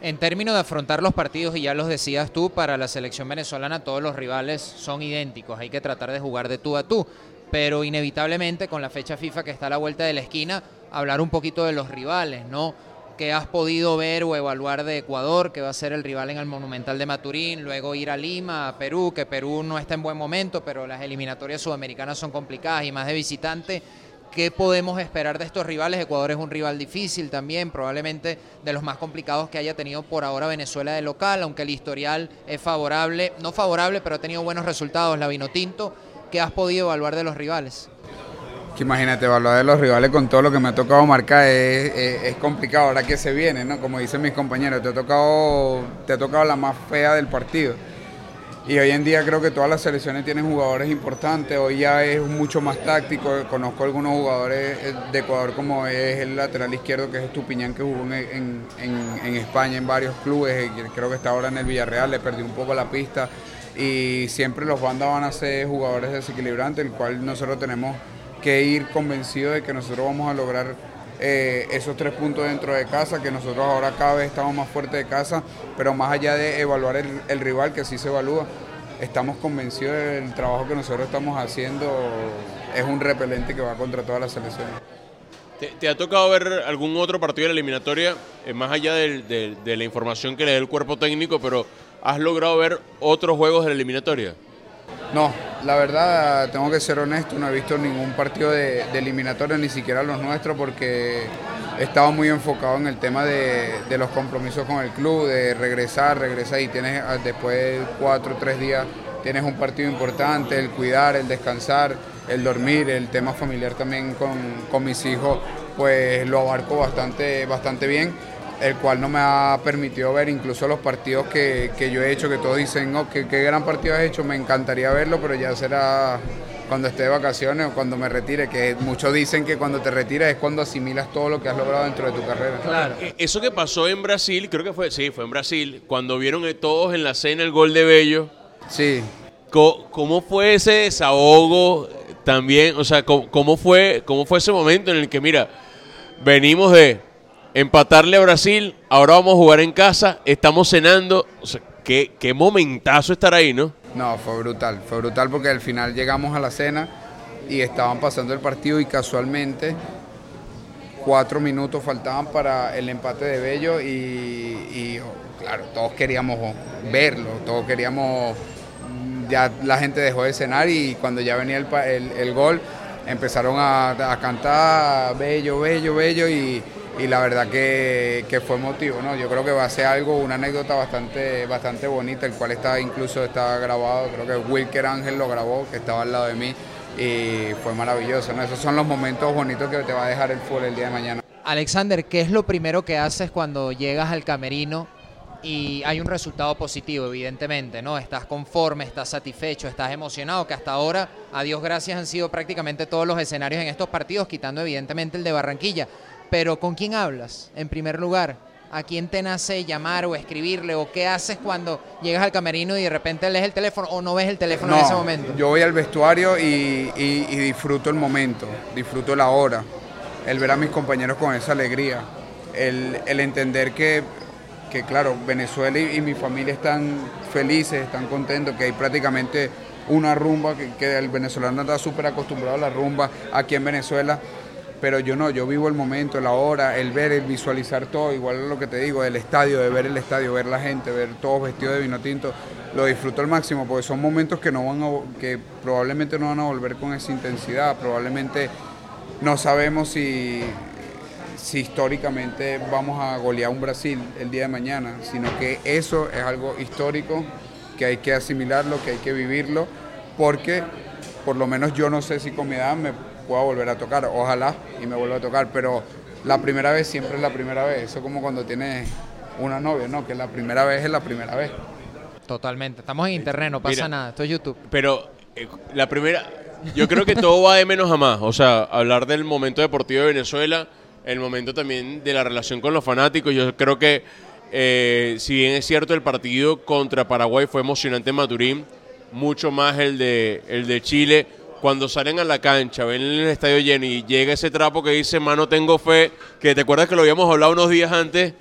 En términos de afrontar los partidos, y ya los decías tú, para la selección venezolana todos los rivales son idénticos, hay que tratar de jugar de tú a tú, pero inevitablemente con la fecha FIFA que está a la vuelta de la esquina, hablar un poquito de los rivales, ¿no? Que has podido ver o evaluar de Ecuador, que va a ser el rival en el Monumental de Maturín, luego ir a Lima, a Perú, que Perú no está en buen momento, pero las eliminatorias sudamericanas son complicadas y más de visitante. ¿Qué podemos esperar de estos rivales? Ecuador es un rival difícil también, probablemente de los más complicados que haya tenido por ahora Venezuela de local, aunque el historial es favorable, no favorable, pero ha tenido buenos resultados, la vino tinto. ¿Qué has podido evaluar de los rivales? Imagínate, evaluar de los rivales con todo lo que me ha tocado marcar es, complicado ahora que se viene, ¿no? Como dicen mis compañeros, te ha tocado, te ha tocado la más fea del partido. Y hoy en día creo que todas las selecciones tienen jugadores importantes, hoy ya es mucho más táctico, conozco algunos jugadores eh, de Ecuador como es el lateral izquierdo que es Estupiñán que jugó en, en España en varios clubes, creo que está ahora en el Villarreal, le perdí un poco la pista y siempre los bandas van a ser jugadores desequilibrantes, el cual nosotros tenemos que ir convencido de que nosotros vamos a lograr eh, esos tres puntos dentro de casa, que nosotros ahora cada vez estamos más fuertes de casa, pero más allá de evaluar el, rival, que sí se evalúa, estamos convencidos del trabajo que nosotros estamos haciendo, es un repelente que va contra todas las selecciones. ¿Te, ha tocado ver algún otro partido de la eliminatoria, eh, más allá de, la información que le da el cuerpo técnico, pero has logrado ver otros juegos de la eliminatoria? No, la verdad tengo que ser honesto, no he visto ningún partido de, eliminatoria, ni siquiera los nuestros, porque he estado muy enfocado en el tema de, los compromisos con el club, de regresar, regresar y tienes ah, después de cuatro o tres días tienes un partido importante, el cuidar, el descansar, el dormir, el tema familiar también con, mis hijos, pues lo abarco bastante, bastante bien el cual no me ha permitido ver incluso los partidos que, yo he hecho, que todos dicen, oh, qué, gran partido has hecho, me encantaría verlo, pero ya será cuando esté de vacaciones o cuando me retire, que muchos dicen que cuando te retiras es cuando asimilas todo lo que has logrado dentro de tu carrera. Claro. Eh, eso que pasó en Brasil, creo que fue, sí, fue en Brasil, cuando vieron todos en la cena el gol de Bello. Sí. ¿Cómo, fue ese desahogo también? O sea, ¿cómo, fue, ¿cómo fue ese momento en el que, mira, venimos de empatarle a Brasil, ahora vamos a jugar en casa, estamos cenando. Qué, qué momentazo estar ahí, ¿no? No, fue brutal, fue brutal porque al final llegamos a la cena y estaban pasando el partido y casualmente cuatro minutos faltaban para el empate de Bello y, claro, todos queríamos verlo, todos queríamos, ya la gente dejó de cenar y cuando ya venía el, gol empezaron a, a cantar Bello, Bello, Bello y y la verdad que, fue emotivo, ¿no? Yo creo que va a ser algo, una anécdota bastante, bastante bonita, el cual está incluso está grabado, creo que Wilker Ángel lo grabó, que estaba al lado de mí, y fue maravilloso, ¿no? Esos son los momentos bonitos que te va a dejar el fútbol el día de mañana. Alexander, ¿qué es lo primero que haces cuando llegas al camerino y hay un resultado positivo, evidentemente, ¿no? Estás conforme, estás satisfecho, estás emocionado, que hasta ahora, a Dios gracias, han sido prácticamente todos los escenarios en estos partidos, quitando evidentemente el de Barranquilla. Pero ¿con quién hablas en primer lugar? ¿A quién te nace llamar o escribirle? ¿O qué haces cuando llegas al camerino y de repente lees el teléfono o no ves el teléfono en ese momento? Yo voy al vestuario y, disfruto el momento, disfruto la hora, el ver a mis compañeros con esa alegría, el, entender que, que, claro, Venezuela y, mi familia están felices, están contentos, que hay prácticamente una rumba, que, que el venezolano está súper acostumbrado a la rumba aquí en Venezuela pero yo no, yo vivo el momento, la hora, el ver, el visualizar todo, igual es lo que te digo, el estadio, de ver el estadio, ver la gente, ver todos vestidos de vino tinto, lo disfruto al máximo porque son momentos que no van a, que probablemente no van a volver con esa intensidad, probablemente no sabemos si, si históricamente vamos a golear un Brasil el día de mañana, sino que eso es algo histórico que hay que asimilarlo, que hay que vivirlo, porque por lo menos yo no sé si con mi edad me pueda volver a tocar, ojalá y me vuelva a tocar, pero la primera vez siempre es la primera vez, eso como cuando tienes una novia, ¿no? Que la primera vez es la primera vez. Totalmente, estamos en internet, no pasa nada, esto es YouTube. Pero eh, la primera, yo creo que todo va de menos a más, o sea, hablar del momento deportivo de Venezuela, el momento también de la relación con los fanáticos, yo creo que eh, si bien es cierto el partido contra Paraguay fue emocionante en Maturín, mucho más el de, el de Chile, cuando salen a la cancha, ven el estadio lleno y llega ese trapo que dice, mano, tengo fe, que te acuerdas que lo habíamos hablado unos días antes,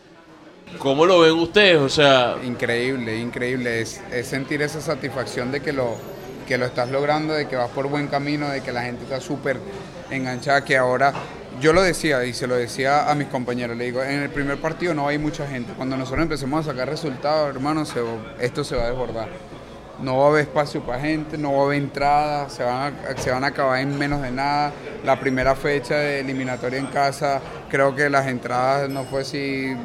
¿cómo lo ven ustedes? O sea... Increíble, increíble, es, sentir esa satisfacción de que lo, que lo estás logrando, de que vas por buen camino, de que la gente está súper enganchada, que ahora... Yo lo decía y se lo decía a mis compañeros, le digo, en el primer partido no hay mucha gente, cuando nosotros empecemos a sacar resultados, hermano, esto se va a desbordar no va a haber espacio para gente, no va a haber entrada, se van a, se van a acabar en menos de nada. La primera fecha de eliminatoria en casa, creo que las entradas no fue si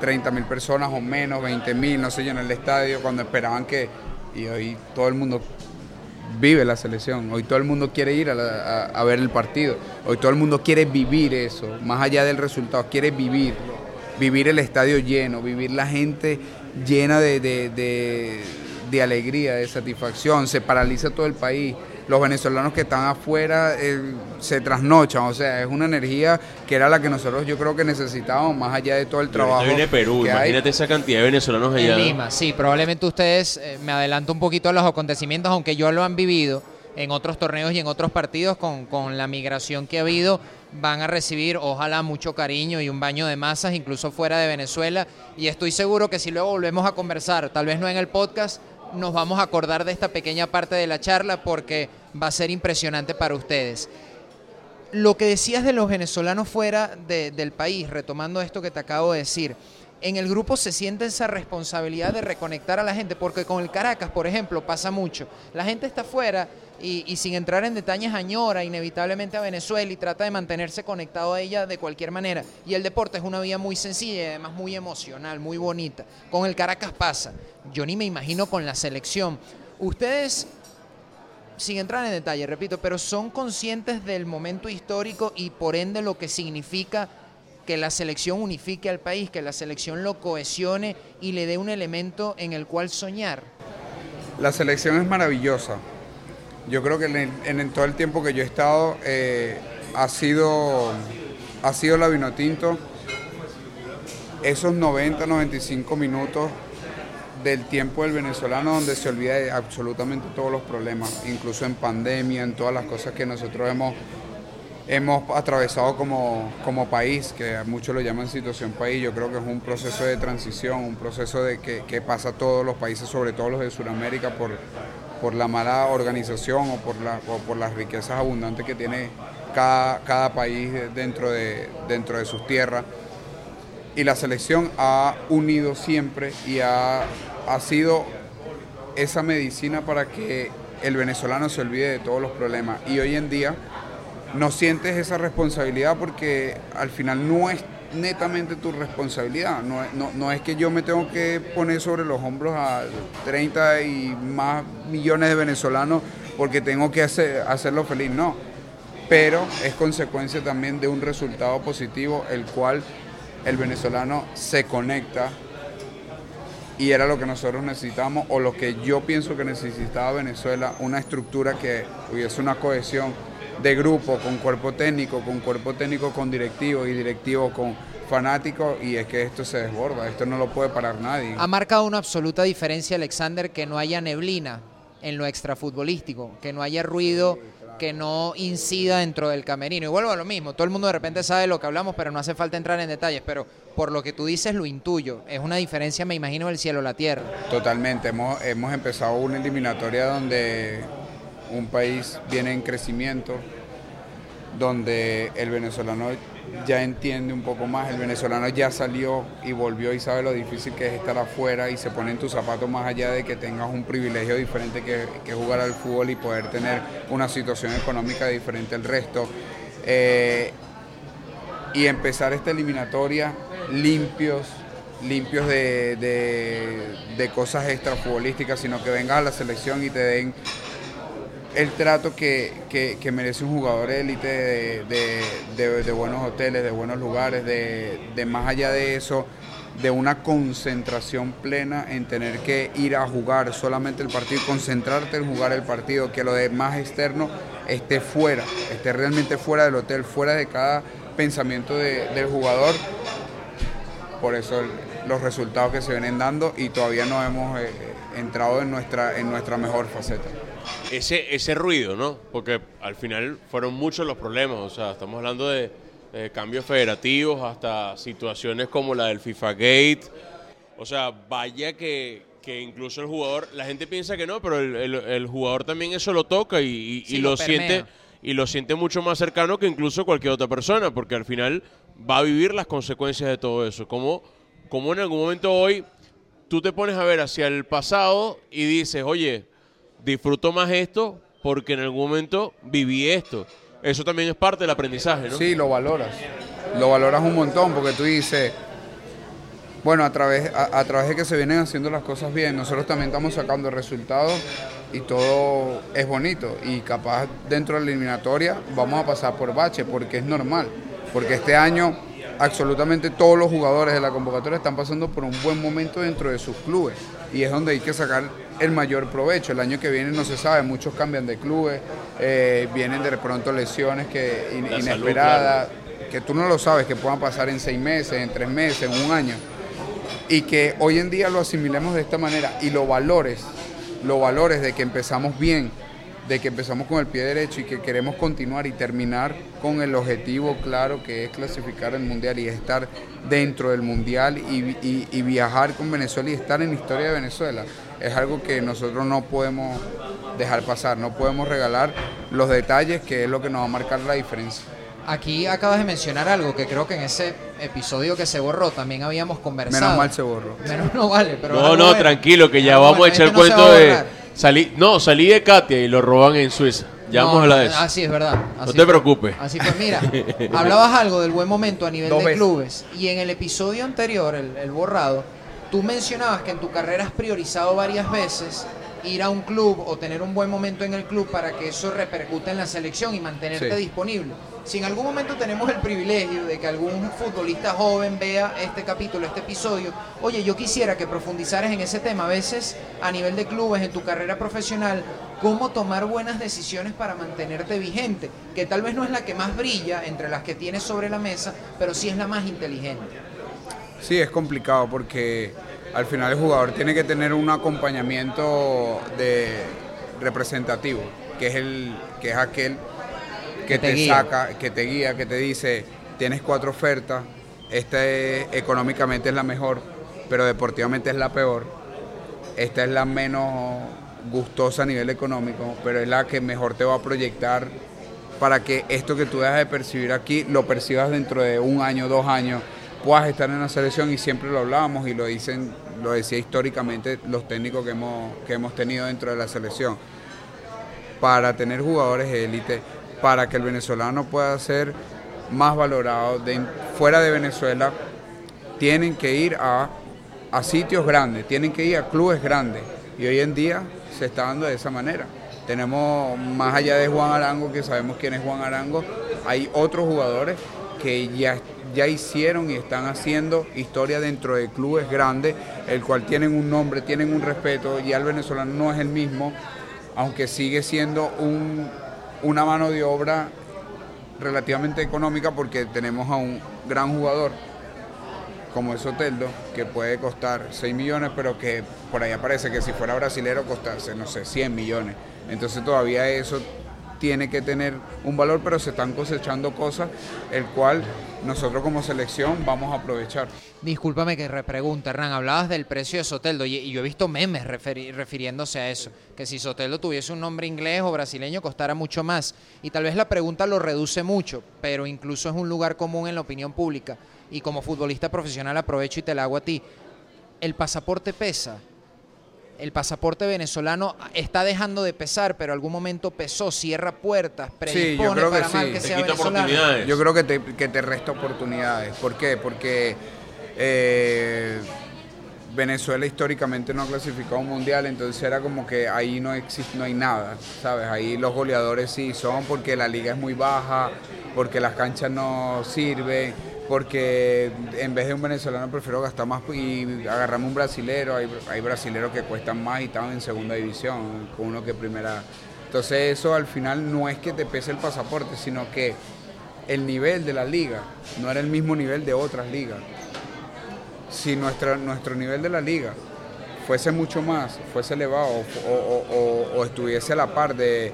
30 mil personas o menos, 20 mil, no sé en el estadio, cuando esperaban que... Y hoy todo el mundo vive la selección, hoy todo el mundo quiere ir a, ver el partido, hoy todo el mundo quiere vivir eso, más allá del resultado, quiere vivir, vivir el estadio lleno, vivir la gente llena de alegría, de satisfacción, se paraliza todo el país. Los venezolanos que están afuera eh, se trasnochan, o sea, es una energía que era la que nosotros yo creo que necesitábamos, más allá de todo el trabajo. Viene Perú, imagínate esa cantidad de venezolanos allá. En Lima, sí, probablemente ustedes, eh, me adelanto un poquito a los acontecimientos, aunque yo lo han vivido en otros torneos y en otros partidos con, con la migración que ha habido van a recibir, ojalá, mucho cariño y un baño de masas, incluso fuera de Venezuela. Y estoy seguro que si luego volvemos a conversar, tal vez no en el podcast, nos vamos a acordar de esta pequeña parte de la charla porque va a ser impresionante para ustedes. Lo que decías de los venezolanos fuera del país, retomando esto que te acabo de decir, en el grupo se siente esa responsabilidad de reconectar a la gente, porque con el Caracas, por ejemplo, pasa mucho. La gente está fuera y, sin entrar en detalles añora inevitablemente a Venezuela y trata de mantenerse conectado a ella de cualquier manera. Y el deporte es una vía muy sencilla y además muy emocional, muy bonita. Con el Caracas pasa. Yo ni me imagino con la selección. Ustedes sin entrar en detalle, repito, pero son conscientes del momento histórico y por ende lo que significa que la selección unifique al país, que la selección lo cohesione y le dé un elemento en el cual soñar. La selección es maravillosa. Yo creo que en, todo el tiempo que yo he estado eh, ha, sido, ha sido la Vinotinto. Esos 90, 95 minutos del tiempo del venezolano donde se olvida de absolutamente todos los problemas, incluso en pandemia, en todas las cosas que nosotros hemos, hemos atravesado como, como país, que muchos lo llaman situación país, yo creo que es un proceso de transición, un proceso de que, que pasa a todos los países, sobre todo los de Sudamérica, por, por la mala organización o por, la, por las riquezas abundantes que tiene cada, país dentro de, dentro de sus tierras. Y la selección ha unido siempre y ha, ha sido esa medicina para que el venezolano se olvide de todos los problemas. Y hoy en día no sientes esa responsabilidad porque al final no netamente tu responsabilidad. No, es que yo me tengo que poner sobre los hombros a 30 y más millones de venezolanos porque tengo que hacer, hacerlo feliz, no. Pero es consecuencia también de un resultado positivo, el cual el venezolano se conecta y era lo que nosotros necesitamos o lo que yo pienso que necesitaba Venezuela, una estructura que hubiese una cohesión de grupo, con cuerpo técnico, con cuerpo técnico con directivo y directivo con fanático y es que esto se desborda, esto no lo puede parar nadie. Ha marcado una absoluta diferencia Alexander que no haya neblina en lo extrafutbolístico, que no haya ruido que no incida dentro del camerino. Y vuelvo a lo mismo, todo el mundo de repente sabe lo que hablamos, pero no hace falta entrar en detalles, pero por lo que tú dices lo intuyo. Es una diferencia, me imagino, del cielo a la tierra. Totalmente, hemos, hemos empezado una eliminatoria donde un país viene en crecimiento, donde el venezolano ya entiende un poco más, el venezolano ya salió y volvió y sabe lo difícil que es estar afuera y se pone en tus zapatos más allá de que tengas un privilegio diferente que, jugar al fútbol y poder tener una situación económica diferente al resto. Eh, y empezar esta eliminatoria limpios, limpios de, de, cosas extrafutbolísticas, sino que vengas a la selección y te den el trato que, merece un jugador élite de, buenos hoteles, de buenos lugares, de, más allá de eso, de una concentración plena en tener que ir a jugar solamente el partido, concentrarte en jugar el partido, que lo demás externo esté fuera, esté realmente fuera del hotel, fuera de cada pensamiento del jugador. Por eso los resultados que se vienen dando y todavía no hemos eh, entrado en nuestra, en nuestra mejor faceta ese, ese ruido, ¿no? Porque al final fueron muchos los problemas, o sea, estamos hablando de, cambios federativos hasta situaciones como la del FIFA Gate, o sea, vaya que, incluso el jugador, la gente piensa que no, pero el, jugador también eso lo toca y, lo, siente y lo siente mucho más cercano que incluso cualquier otra persona, porque al final va a vivir las consecuencias de todo eso. Como, como en algún momento hoy tú te pones a ver hacia el pasado y dices, oye, disfruto más esto porque en algún momento viví esto. Eso también es parte del aprendizaje, ¿no? Sí, lo valoras. Lo valoras un montón porque tú dices, bueno, a través, a, través de que se vienen haciendo las cosas bien, nosotros también estamos sacando resultados y todo es bonito. Y capaz dentro de la eliminatoria vamos a pasar por bache porque es normal. Porque este año absolutamente todos los jugadores de la convocatoria están pasando por un buen momento dentro de sus clubes y es donde hay que sacar el mayor provecho. El año que viene no se sabe, muchos cambian de clubes, eh, vienen de pronto lesiones que inesperadas, que tú no lo sabes, que puedan pasar en seis meses, en tres meses, en un año. Y que hoy en día lo asimilemos de esta manera y lo valores, lo valores de que empezamos bien, de que empezamos con el pie derecho y que queremos continuar y terminar con el objetivo claro que es clasificar el Mundial y estar dentro del Mundial y, viajar con Venezuela y estar en la historia de Venezuela. Es algo que nosotros no podemos dejar pasar, no podemos regalar los detalles que es lo que nos va a marcar la diferencia. Aquí acabas de mencionar algo que creo que en ese episodio que se borró también habíamos conversado. Menos mal se borró. Menos no vale, pero. No, no, tranquilo, que ya vamos a echar el cuento de. Salí, no, salí de Katia y lo roban en Suiza. Ya vamos a hablar de eso. Así es verdad. no te preocupes. Así pues, mira, hablabas algo del buen momento a nivel de clubes. Y en el episodio anterior, el borrado, tú mencionabas que en tu carrera has priorizado varias veces ir a un club o tener un buen momento en el club para que eso repercute en la selección y mantenerte disponible. Si en algún momento tenemos el privilegio de que algún futbolista joven vea este capítulo, este episodio, oye, yo quisiera que profundizaras en ese tema, a veces a nivel de clubes, en tu carrera profesional, cómo tomar buenas decisiones para mantenerte vigente, que tal vez no es la que más brilla entre las que tienes sobre la mesa, pero sí es la más inteligente. Sí, es complicado porque al final el jugador tiene que tener un acompañamiento de representativo, que es el que es aquel que, te, saca, que te guía, que te dice, tienes cuatro ofertas, esta económicamente es la mejor, pero deportivamente es la peor. Esta es la menos gustosa a nivel económico, pero es la que mejor te va a proyectar para que esto que tú dejas de percibir aquí lo percibas dentro de un año, dos años puedas estar en la selección y siempre lo hablábamos y lo dicen, lo decía históricamente los técnicos que hemos, que hemos tenido dentro de la selección. Para tener jugadores de élite, para que el venezolano pueda ser más valorado de, fuera de Venezuela, tienen que ir a, a sitios grandes, tienen que ir a clubes grandes. Y hoy en día se está dando de esa manera. Tenemos, más allá de Juan Arango, que sabemos quién es Juan Arango, hay otros jugadores que ya ya hicieron y están haciendo historia dentro de clubes grandes, el cual tienen un nombre, tienen un respeto, ya el venezolano no es el mismo, aunque sigue siendo un, una mano de obra relativamente económica porque tenemos a un gran jugador como es Oteldo, que puede costar 6 millones, pero que por ahí aparece que si fuera brasilero costarse, no sé, 100 millones. Entonces todavía eso tiene que tener un valor, pero se están cosechando cosas, el cual nosotros como selección vamos a aprovechar. Discúlpame que repregunte, Hernán, hablabas del precio de Soteldo y, yo he visto memes refiriéndose a eso, que si Soteldo tuviese un nombre inglés o brasileño costara mucho más. Y tal vez la pregunta lo reduce mucho, pero incluso es un lugar común en la opinión pública. Y como futbolista profesional aprovecho y te la hago a ti. ¿El pasaporte pesa? El pasaporte venezolano está dejando de pesar, pero algún momento pesó, cierra puertas, predispone sí, para que, que sea venezolano. Yo creo que te, que te resta oportunidades. ¿Por qué? Porque eh, Venezuela históricamente no ha clasificado un mundial, entonces era como que ahí no existe, no hay nada, ¿sabes? Ahí los goleadores sí son porque la liga es muy baja, porque las canchas no sirven porque en vez de un venezolano prefiero gastar más y agarramos un brasilero, hay, hay brasileros que cuestan más y están en segunda división, con uno que primera. Entonces eso al final no es que te pese el pasaporte, sino que el nivel de la liga no era el mismo nivel de otras ligas. Si nuestra, nuestro nivel de la liga fuese mucho más, fuese elevado o estuviese a la par de,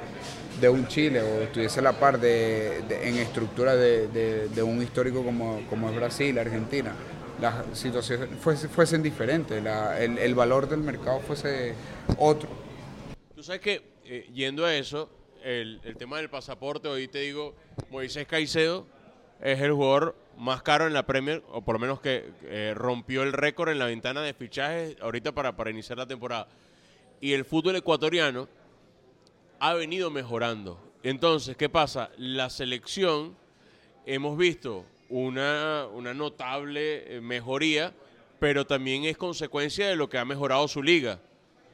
de un Chile o estuviese a la par de, en estructura de, un histórico como, como es Brasil, Argentina, las situaciones fuesen, diferentes, el, valor del mercado fuese otro. Tú sabes que, eh, yendo a eso, el, tema del pasaporte, hoy te digo, Moisés Caicedo es el jugador más caro en la Premier, o por lo menos que eh, rompió el récord en la ventana de fichajes ahorita para, para iniciar la temporada. Y el fútbol ecuatoriano ha venido mejorando. Entonces, ¿qué pasa? La selección, hemos visto una, una notable eh, mejoría, pero también es consecuencia de lo que ha mejorado su liga.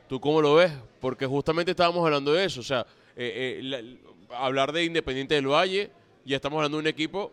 ¿Tú cómo lo ves? Porque justamente estábamos hablando de eso. O sea, eh, eh, hablar de Independiente del Valle, ya estamos hablando de un equipo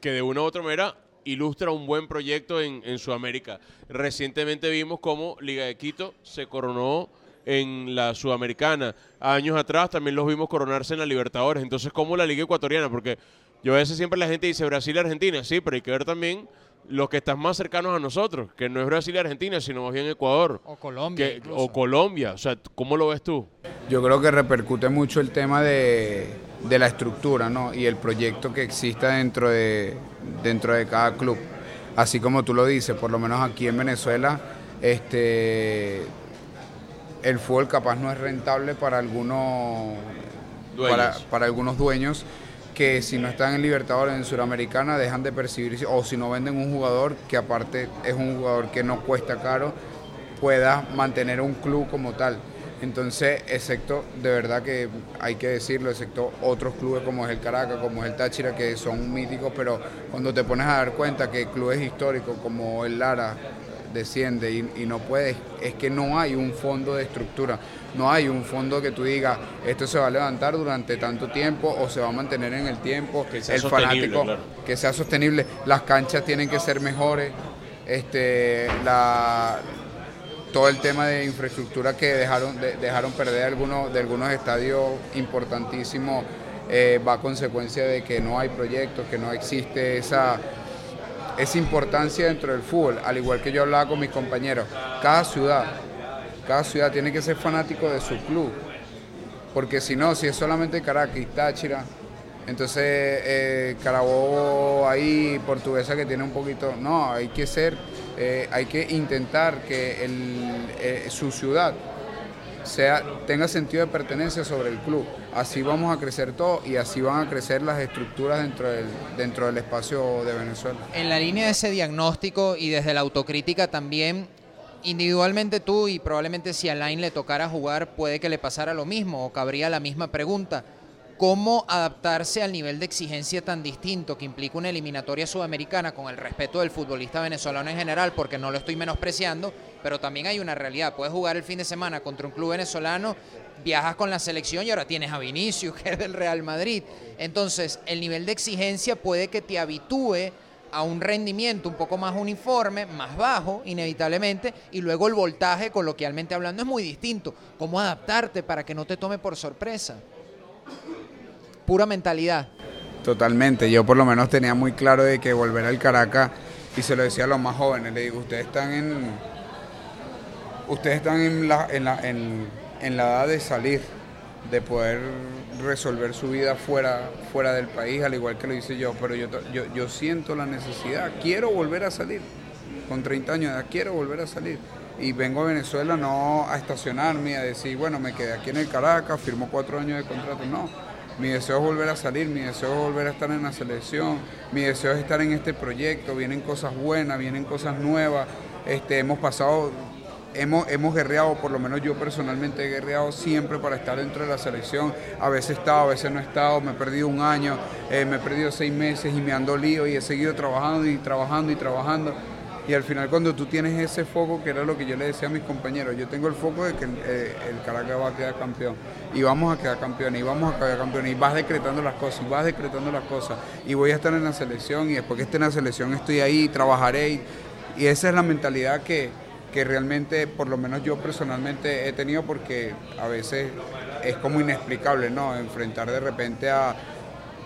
que de una u otra manera ilustra un buen proyecto en, en Sudamérica. Recientemente vimos cómo Liga de Quito se coronó en la Sudamericana. Años atrás también los vimos coronarse en la Libertadores. Entonces, ¿cómo la Liga Ecuatoriana? Porque yo a veces siempre la gente dice Brasil y Argentina, sí, pero hay que ver también los que están más cercanos a nosotros, que no es Brasil y Argentina, sino más bien Ecuador. O Colombia. o Colombia. O sea, ¿cómo lo ves tú? Yo creo que repercute mucho el tema de, la estructura ¿no? y el proyecto que exista dentro de, dentro de cada club. Así como tú lo dices, por lo menos aquí en Venezuela, este, el fútbol capaz no es rentable para algunos para, para, algunos dueños que si no están en Libertadores en Suramericana dejan de percibir o si no venden un jugador que aparte es un jugador que no cuesta caro pueda mantener un club como tal. Entonces, excepto, de verdad que hay que decirlo, excepto otros clubes como es el Caracas, como es el Táchira, que son míticos, pero cuando te pones a dar cuenta que clubes históricos como el Lara desciende y, no puedes, es que no hay un fondo de estructura, no hay un fondo que tú digas, esto se va a levantar durante tanto tiempo o se va a mantener en el tiempo, que sea el fanático, que sea sostenible, las canchas tienen que ser mejores, este, la, todo el tema de infraestructura que dejaron, dejaron perder algunos, de algunos estadios importantísimos eh, va a consecuencia de que no hay proyectos, que no existe esa, esa importancia dentro del fútbol, al igual que yo hablaba con mis compañeros. Cada ciudad, cada ciudad tiene que ser fanático de su club, porque si no, si es solamente Caracas y Táchira, entonces eh, Carabobo ahí, portuguesa que tiene un poquito, no, hay que ser eh, hay que intentar que eh, su ciudad sea, tenga sentido de pertenencia sobre el club. Así vamos a crecer todo y así van a crecer las estructuras dentro del, dentro del espacio de Venezuela. En la línea de ese diagnóstico y desde la autocrítica también, individualmente tú y probablemente si a Alain le tocara jugar puede que le pasara lo mismo o cabría la misma pregunta cómo adaptarse al nivel de exigencia tan distinto que implica una eliminatoria sudamericana con el respeto del futbolista venezolano en general, porque no lo estoy menospreciando, pero también hay una realidad. Puedes jugar el fin de semana contra un club venezolano, viajas con la selección y ahora tienes a Vinicius, que es del Real Madrid. Entonces, el nivel de exigencia puede que te habitúe a un rendimiento un poco más uniforme, más bajo, inevitablemente, y luego el voltaje, coloquialmente hablando, es muy distinto. ¿Cómo adaptarte para que no te tome por sorpresa? Pura mentalidad. Totalmente, yo por lo menos tenía muy claro de que volver al Caracas, y se lo decía a los más jóvenes, le digo, ustedes están en, ustedes están en la, en la, en, la edad de salir, de poder resolver su vida fuera, fuera del país, al igual que lo hice yo, pero yo, yo, yo siento la necesidad, quiero volver a salir, con 30 años de edad, quiero volver a salir y vengo a Venezuela no a estacionarme, a decir, bueno, me quedé aquí en el Caracas, firmo cuatro años de contrato, no. Mi deseo es volver a salir, mi deseo es volver a estar en la selección, mi deseo es estar en este proyecto, vienen cosas buenas, vienen cosas nuevas, este, hemos pasado, hemos, hemos guerreado, por lo menos yo personalmente he guerreado siempre para estar dentro de la selección, a veces he estado, a veces no he estado, me he perdido un año, eh, me he perdido seis meses y me ando lío y he seguido trabajando y trabajando y trabajando y al final cuando tú tienes ese foco, que era lo que yo le decía a mis compañeros, yo tengo el foco de que el, eh, Caracas va a quedar campeón. Y vamos a quedar campeón y vamos a quedar campeón y vas decretando las cosas y vas decretando las cosas. Y voy a estar en la selección y después que esté en la selección estoy ahí, trabajaré. Y, y esa es la mentalidad que, que realmente por lo menos yo personalmente he tenido porque a veces es como inexplicable, ¿no? Enfrentar de repente a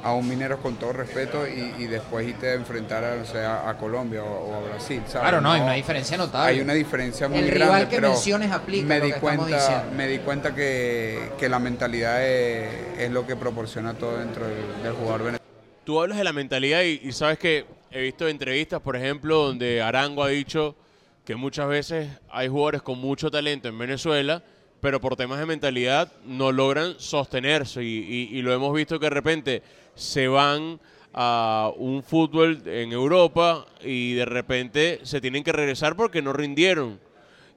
a un minero con todo respeto y, después irte a enfrentar a, sea, a Colombia o, a Brasil. Claro, no, hay una diferencia notable. Hay una diferencia muy El rival que menciones aplica. Me di, cuenta, me di cuenta que, la mentalidad es, lo que proporciona todo dentro del, jugador venezolano. Tú hablas de la mentalidad y, sabes que he visto entrevistas, por ejemplo, donde Arango ha dicho que muchas veces hay jugadores con mucho talento en Venezuela pero por temas de mentalidad no logran sostenerse y, lo hemos visto que de repente se van a un fútbol en Europa y de repente se tienen que regresar porque no rindieron.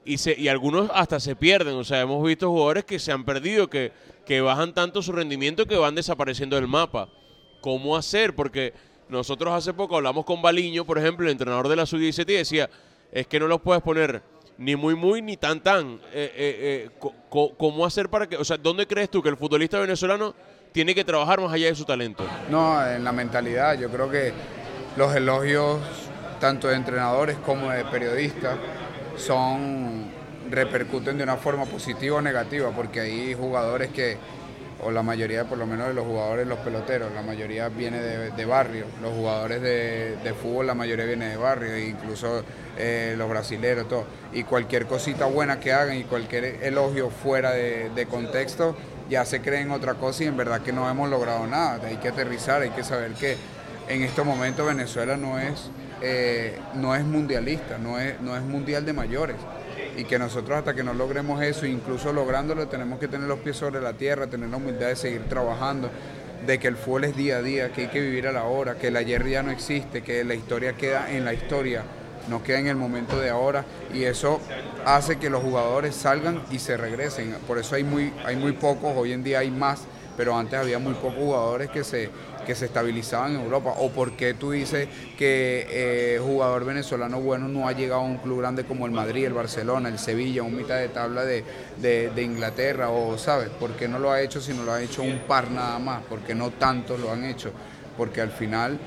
Y, se, y algunos hasta se pierden. O sea, hemos visto jugadores que se han perdido, que, que bajan tanto su rendimiento que van desapareciendo del mapa. ¿Cómo hacer? Porque nosotros hace poco hablamos con Baliño, por ejemplo, el entrenador de la Sub-17, y decía, es que no los puedes poner ni muy muy ni tan tan. Eh, eh, eh ¿Cómo hacer para que, o sea, dónde crees tú que el futbolista venezolano tiene que trabajar más allá de su talento? No, en la mentalidad. Yo creo que los elogios, tanto de entrenadores como de periodistas, son repercuten de una forma positiva o negativa, porque hay jugadores que, o la mayoría por lo menos de los jugadores, los peloteros, la mayoría viene de, barrio, los jugadores de, fútbol la mayoría viene de barrio, e incluso eh, los brasileros, todo. Y cualquier cosita buena que hagan y cualquier elogio fuera de, contexto, ya se creen otra cosa y en verdad que no hemos logrado nada. Hay que aterrizar, hay que saber que en estos momentos Venezuela no es, eh, no es mundialista, no es, no es mundial de mayores y que nosotros hasta que no logremos eso, incluso lográndolo, tenemos que tener los pies sobre la tierra, tener la humildad de seguir trabajando, de que el fútbol es día a día, que hay que vivir a la hora, que el ayer ya no existe, que la historia queda en la historia, no queda en el momento de ahora y eso hace que los jugadores salgan y se regresen. Por eso hay muy, hay muy pocos, hoy en día hay más, pero antes había muy pocos jugadores que se que se estabilizaban en Europa? ¿O por qué tú dices que eh, jugador venezolano bueno no ha llegado a un club grande como el Madrid, el Barcelona, el Sevilla, un mitad de tabla de, de, Inglaterra? ¿O sabes? ¿Por qué no lo ha hecho si no lo ha hecho un par nada más? ¿Por qué no tantos lo han hecho? Porque al final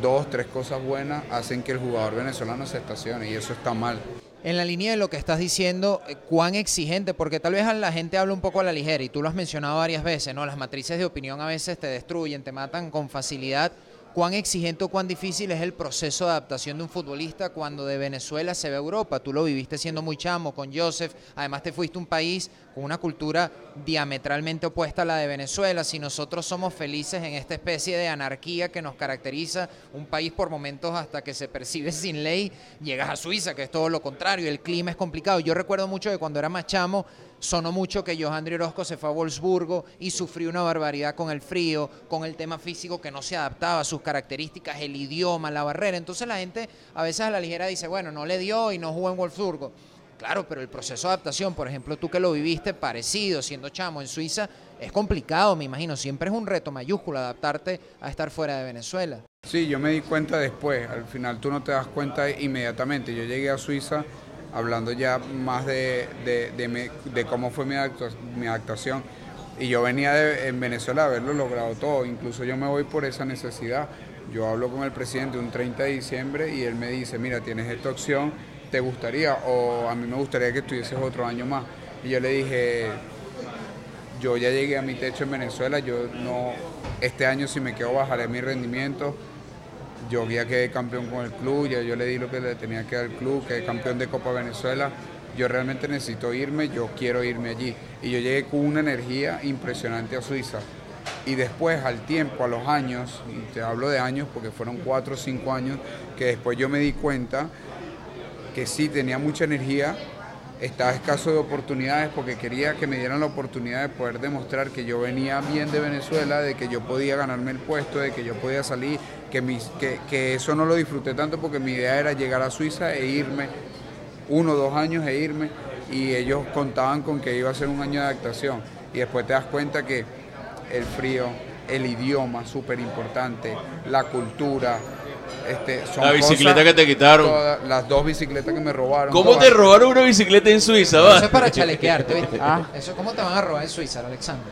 dos, tres cosas buenas hacen que el jugador venezolano se estacione y eso está mal. En la línea de lo que estás diciendo, eh, cuán exigente, porque tal vez la gente habla un poco a la ligera y tú lo has mencionado varias veces, ¿no? Las matrices de opinión a veces te destruyen, te matan con facilidad cuán exigente o cuán difícil es el proceso de adaptación de un futbolista cuando de Venezuela se ve a Europa. Tú lo viviste siendo muy chamo con Joseph, además te fuiste a un país con una cultura diametralmente opuesta a la de Venezuela. Si nosotros somos felices en esta especie de anarquía que nos caracteriza, un país por momentos hasta que se percibe sin ley, llegas a Suiza, que es todo lo contrario, el clima es complicado. Yo recuerdo mucho que cuando era más chamo, Sonó mucho que Johandri Orozco se fue a Wolfsburgo y sufrió una barbaridad con el frío, con el tema físico que no se adaptaba a sus características, el idioma, la barrera. Entonces la gente a veces a la ligera dice, bueno, no le dio y no jugó en Wolfsburgo. Claro, pero el proceso de adaptación, por ejemplo, tú que lo viviste parecido, siendo chamo en Suiza, es complicado, me imagino. Siempre es un reto mayúsculo adaptarte a estar fuera de Venezuela. Sí, yo me di cuenta después. Al final tú no te das cuenta inmediatamente. Yo llegué a Suiza hablando ya más de, de, cómo fue mi, mi adaptación. Y yo venía en Venezuela a haberlo logrado todo, incluso yo me voy por esa necesidad. Yo hablo con el presidente un 30 de diciembre y él me dice, mira, tienes esta opción, ¿te gustaría? O a mí me gustaría que estuvieses otro año más. Y yo le dije, yo ya llegué a mi techo en Venezuela, yo no, este año si me quedo bajaré mi rendimiento yo ya quedé campeón con el club, ya yo le di lo que le tenía que dar al club, quedé campeón de Copa Venezuela. Yo realmente necesito irme, yo quiero irme allí. Y yo llegué con una energía impresionante a Suiza. Y después, al tiempo, a los años, y te hablo de años porque fueron cuatro o cinco años, que después yo me di cuenta que sí tenía mucha energía, estaba escaso de oportunidades porque quería que me dieran la oportunidad de poder demostrar que yo venía bien de Venezuela, de que yo podía ganarme el puesto, de que yo podía salir, que, mis, que, eso no lo disfruté tanto porque mi idea era llegar a Suiza e irme, uno o dos años e irme, y ellos contaban con que iba a ser un año de adaptación. Y después te das cuenta que el frío, el idioma, súper importante, la cultura, este, la bicicleta que te quitaron. las dos bicicletas que me robaron. ¿Cómo te robaron una bicicleta en Suiza? Eso es para chalequearte, ¿viste? Ah. Eso, ¿Cómo te van a robar en Suiza, Alexander?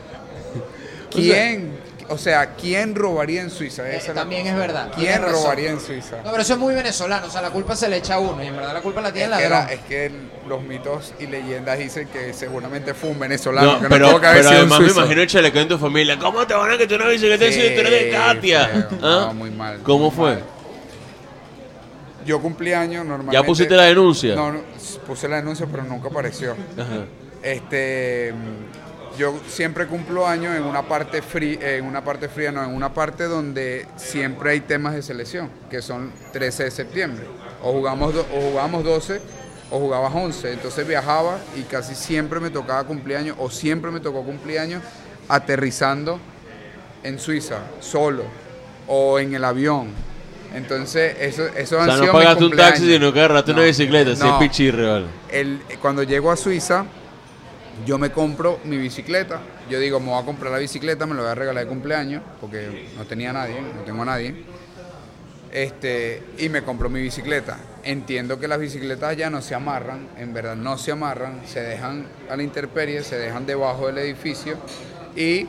¿Quién? O sea, ¿quién robaría en Suiza? Esa también es verdad. ¿Quién robaría en Suiza? No, pero eso es muy venezolano. O sea, la culpa se le echa a uno. Y en verdad la culpa la tiene la ladrón. es que los mitos y leyendas dicen que seguramente fue un venezolano. No, que pero, no pero además me imagino el chaleco en tu familia. ¿Cómo te van a quitar una bicicleta en Suiza? Tú eres de Katia. ¿Ah? No, muy mal. ¿Cómo fue? Yo cumplí años normalmente. ¿Ya pusiste la denuncia? No, puse la denuncia, pero nunca apareció. Este, yo siempre cumplo años en una parte fría, en una parte fría, no, en una parte donde siempre hay temas de selección, que son 13 de septiembre. O jugamos, o jugamos 12 o jugabas 11. Entonces viajaba y casi siempre me tocaba cumpleaños, o siempre me tocó cumpleaños aterrizando en Suiza, solo, o en el avión entonces, eso, eso o sea, no pagaste un taxi, sino que agarraste una bicicleta, no. pichirre, ¿vale? El, cuando llego a Suiza, yo me compro mi bicicleta. Yo digo, me voy a comprar la bicicleta, me lo voy a regalar de cumpleaños, porque no tenía nadie, no tengo a nadie. Este, y me compro mi bicicleta. Entiendo que las bicicletas ya no se amarran, en verdad no se amarran, se dejan a la intemperie, se dejan debajo del edificio y,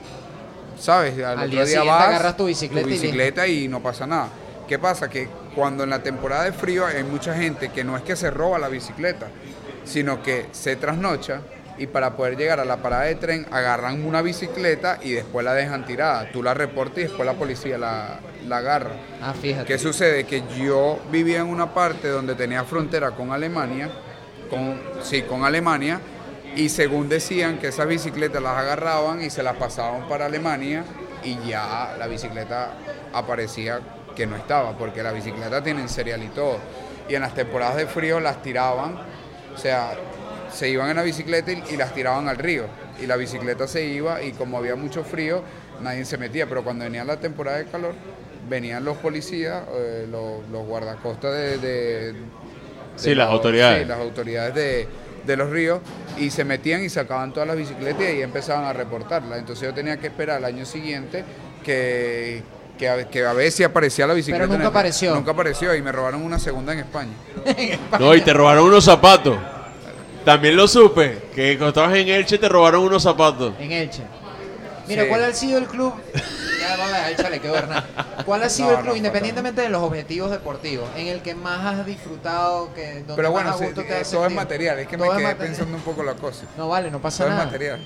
¿sabes? Al, otro día, vas, agarras tu bicicleta, tu bicicleta y no pasa nada. ¿Qué pasa? Que cuando en la temporada de frío hay mucha gente que no es que se roba la bicicleta, sino que se trasnocha y para poder llegar a la parada de tren agarran una bicicleta y después la dejan tirada. Tú la reportas y después la policía la, la agarra. Ah, fíjate. ¿Qué sucede? Que yo vivía en una parte donde tenía frontera con Alemania, con, sí, con Alemania, y según decían que esas bicicletas las agarraban y se las pasaban para Alemania y ya la bicicleta aparecía que no estaba, porque la bicicleta tiene serial y todo. Y en las temporadas de frío las tiraban, o sea, se iban en la bicicleta y, las tiraban al río. Y la bicicleta se iba y como había mucho frío, nadie se metía. Pero cuando venía la temporada de calor, venían los policías, eh, los, guardacostas de... sí, las autoridades. Sí, las autoridades de, de los ríos y se metían y sacaban todas las bicicletas y ahí empezaban a reportarlas. Entonces yo tenía que esperar al año siguiente que, que, a, que a veces aparecía la bicicleta. Pero nunca apareció. Nunca apareció y me robaron una segunda en España. No, y te robaron unos zapatos. También lo supe, que cuando estabas en Elche te robaron unos zapatos. En Elche. Mira, ¿cuál ha sido el club? Ya, vamos a échale, quedó Hernán. ¿Cuál ha sido el club, independientemente de los objetivos deportivos, en el que más has disfrutado, que donde Pero bueno, más gusto te eh, todo es material, es que me quedé pensando un poco la cosa. No vale, no pasa todo nada. es material.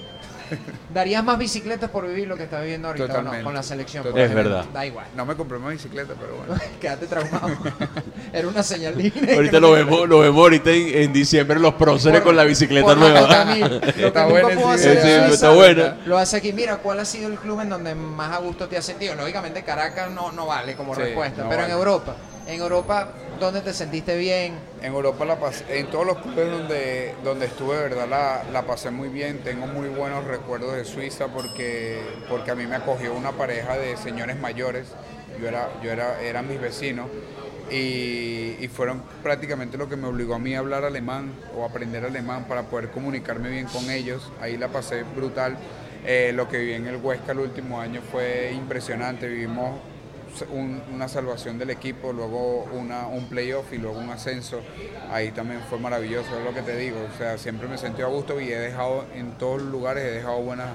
¿Darías más bicicletas por vivir lo que estás viviendo ahorita o no, con la selección? Es verdad. Da igual. No me compré más bicicleta, pero bueno. Quédate traumado. Era una señal Ahorita lo vemos, lo vemos ahorita en, diciembre los próceres con la bicicleta nueva. está buena, sí, está buena. Lo hace aquí. Mira, ¿cuál ha sido el club en donde más a gusto te has sentido? Lógicamente Caracas no, no vale como respuesta, pero en Europa. En Europa, ¿dónde te sentiste bien? En Europa la pasé, en todos los clubes donde, donde estuve, verdad la, la, pasé muy bien. Tengo muy buenos recuerdos de Suiza porque, porque a mí me acogió una pareja de señores mayores. Yo era, yo era, eran mis vecinos y, y, fueron prácticamente lo que me obligó a mí a hablar alemán o aprender alemán para poder comunicarme bien con ellos. Ahí la pasé brutal. Eh, lo que viví en el Huesca el último año fue impresionante. Vivimos una salvación del equipo, luego una, un playoff y luego un ascenso. Ahí también fue maravilloso, es lo que te digo. O sea, siempre me sentí a gusto y he dejado en todos los lugares, he dejado buenas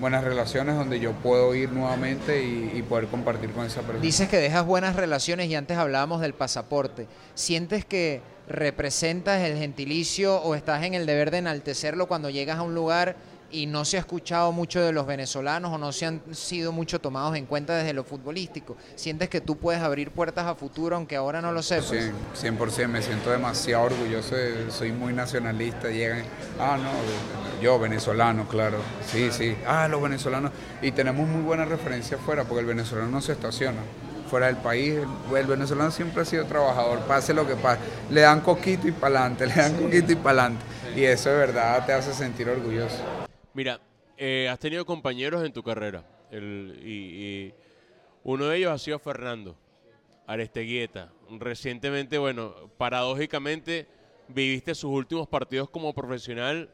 buenas relaciones donde yo puedo ir nuevamente y, y, poder compartir con esa persona. Dices que dejas buenas relaciones y antes hablábamos del pasaporte. ¿Sientes que representas el gentilicio o estás en el deber de enaltecerlo cuando llegas a un lugar y no se ha escuchado mucho de los venezolanos o no se han sido mucho tomados en cuenta desde lo futbolístico. ¿Sientes que tú puedes abrir puertas a futuro aunque ahora no lo sepas? Sí, 100%, me siento demasiado orgulloso, soy muy nacionalista, llegan, ah, no, yo venezolano, claro, sí, sí, ah, los venezolanos, y tenemos muy buena referencia afuera porque el venezolano no se estaciona fuera del país. El venezolano siempre ha sido trabajador, pase lo que pase. Le dan coquito y para adelante, le dan coquito y para adelante. Y eso de verdad te hace sentir orgulloso. Mira, eh, has tenido compañeros en tu carrera y, uno de ellos ha sido Fernando Aresteguieta. Recientemente, bueno, paradójicamente viviste sus últimos partidos como profesional,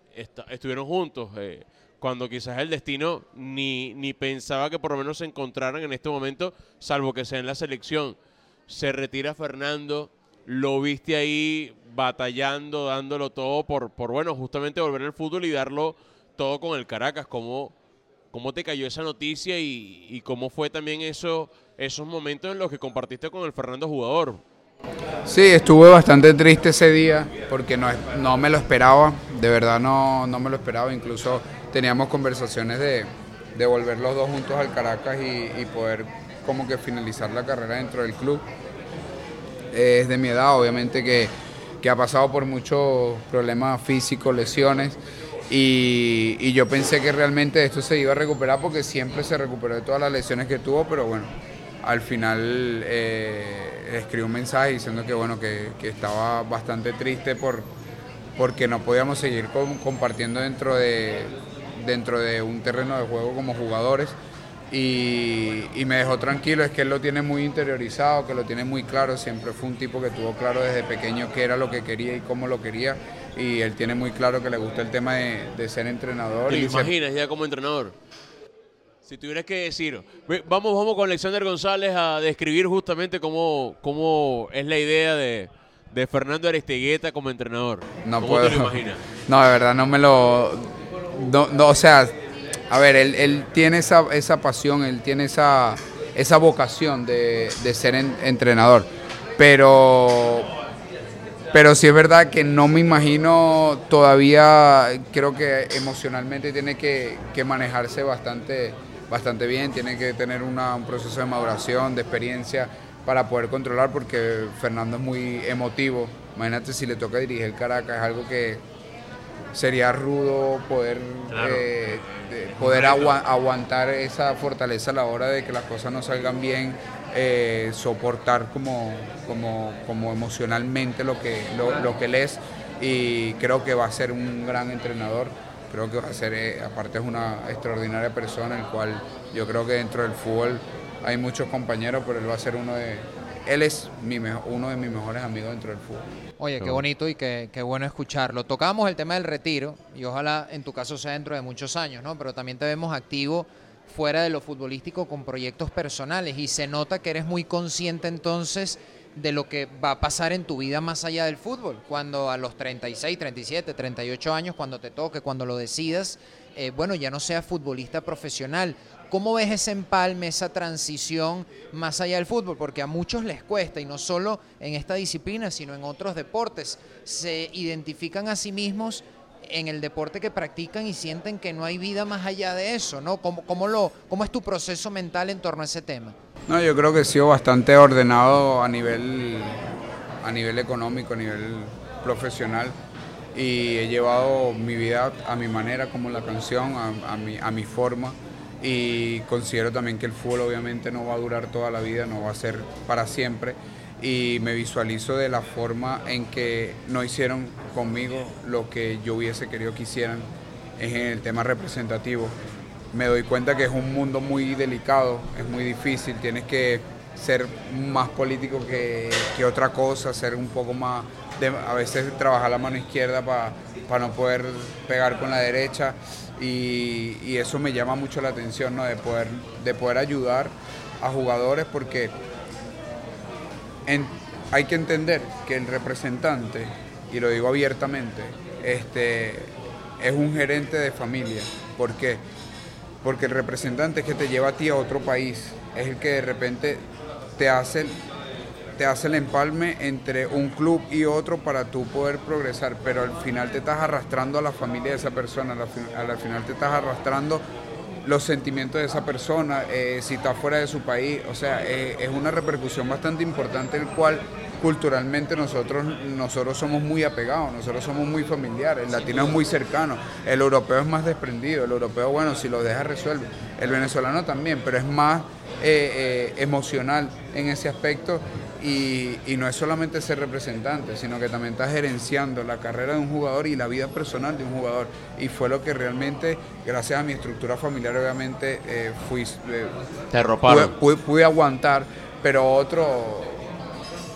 estuvieron juntos, eh, cuando quizás el destino ni, ni pensaba que por lo menos se encontraran en este momento, salvo que sea en la selección. Se retira Fernando, lo viste ahí batallando, dándolo todo por, por bueno, justamente volver al fútbol y darlo todo con el Caracas, cómo, cómo te cayó esa noticia y, cómo fue también eso, esos momentos en los que compartiste con el Fernando jugador. Sí, estuve bastante triste ese día porque no, no me lo esperaba, de verdad no, no me lo esperaba, incluso teníamos conversaciones de, de volver los dos juntos al Caracas y, poder como que finalizar la carrera dentro del club. Es de mi edad, obviamente que, que ha pasado por muchos problemas físicos, lesiones y, yo pensé que realmente esto se iba a recuperar porque siempre se recuperó de todas las lesiones que tuvo, pero bueno, al final eh, escribí un mensaje diciendo que bueno, que, estaba bastante triste por, porque no podíamos seguir compartiendo dentro de, dentro de un terreno de juego como jugadores. Y, y, me dejó tranquilo, es que él lo tiene muy interiorizado, que lo tiene muy claro, siempre fue un tipo que tuvo claro desde pequeño qué era lo que quería y cómo lo quería y él tiene muy claro que le gusta el tema de, ser entrenador. ¿Te y lo imaginas ya como entrenador? Si tuvieras que decir, vamos, vamos con Alexander González a describir justamente cómo, cómo es la idea de, Fernando Aristegueta como entrenador. No ¿Cómo puedo. te lo imaginas? No, de verdad, no me lo... No, o sea, a ver, él, tiene esa, esa, pasión, él tiene esa, esa vocación de, ser entrenador, pero pero sí es verdad que no me imagino todavía, creo que emocionalmente tiene que, manejarse bastante, bastante bien, tiene que tener un proceso de maduración, de experiencia para poder controlar, porque Fernando es muy emotivo. Imagínate si le toca dirigir el Caracas, es algo que sería rudo poder, eh, poder aguantar esa fortaleza a la hora de que las cosas no salgan bien, eh, soportar como, como, como, emocionalmente lo que, lo, que él es. Y creo que va a ser un gran entrenador. Creo que va a ser, eh, aparte es una extraordinaria persona, el cual yo creo que dentro del fútbol hay muchos compañeros, pero él va a ser uno de, él es mi uno de mis mejores amigos dentro del fútbol. Oye, qué bonito y qué, qué, bueno escucharlo. Tocamos el tema del retiro y ojalá en tu caso sea dentro de muchos años, ¿no? Pero también te vemos activo fuera de lo futbolístico con proyectos personales y se nota que eres muy consciente entonces de lo que va a pasar en tu vida más allá del fútbol. Cuando a los 36, 37, 38 años, cuando te toque, cuando lo decidas, eh, bueno, ya no seas futbolista profesional ¿Cómo ves ese empalme, esa transición más allá del fútbol? Porque a muchos les cuesta, y no solo en esta disciplina, sino en otros deportes. Se identifican a sí mismos en el deporte que practican y sienten que no hay vida más allá de eso, ¿no? ¿Cómo, cómo, es tu proceso mental en torno a ese tema? No, yo creo que he sido bastante ordenado a nivel, a nivel económico, a nivel profesional y he llevado mi vida a mi manera, como la canción, a mi forma y considero también que el fútbol obviamente no va a durar toda la vida, no va a ser para siempre y me visualizo de la forma en que no hicieron conmigo lo que yo hubiese querido que hicieran en el tema representativo. Me doy cuenta que es un mundo muy delicado, es muy difícil, tienes que ser más político que, otra cosa, ser un poco más, a veces trabajar la mano izquierda para no poder pegar con la derecha y, eso me llama mucho la atención, ¿no? de, poder, de poder ayudar a jugadores porque hay que entender que el representante, y lo digo abiertamente, este, es un gerente de familia. ¿Por qué? Porque el representante es que te lleva a ti a otro país, es el que de repente te hace te hace el empalme entre un club y otro para tú poder progresar, pero al final te estás arrastrando a la familia de esa persona, al, final te estás arrastrando los sentimientos de esa persona, eh, si está fuera de su país, o sea, eh, es una repercusión bastante importante el cual culturalmente nosotros, nosotros somos muy apegados, nosotros somos muy familiares, el latino es muy cercano, el europeo es más desprendido, el europeo, bueno, si lo deja resuelve, el venezolano también, pero es más eh, emocional en ese aspecto y, no es solamente ser representante, sino que también estás gerenciando la carrera de un jugador y la vida personal de un jugador. Y fue lo que realmente, gracias a mi estructura familiar, obviamente, eh, fui... Eh, Te pude, aguantar, pero otro...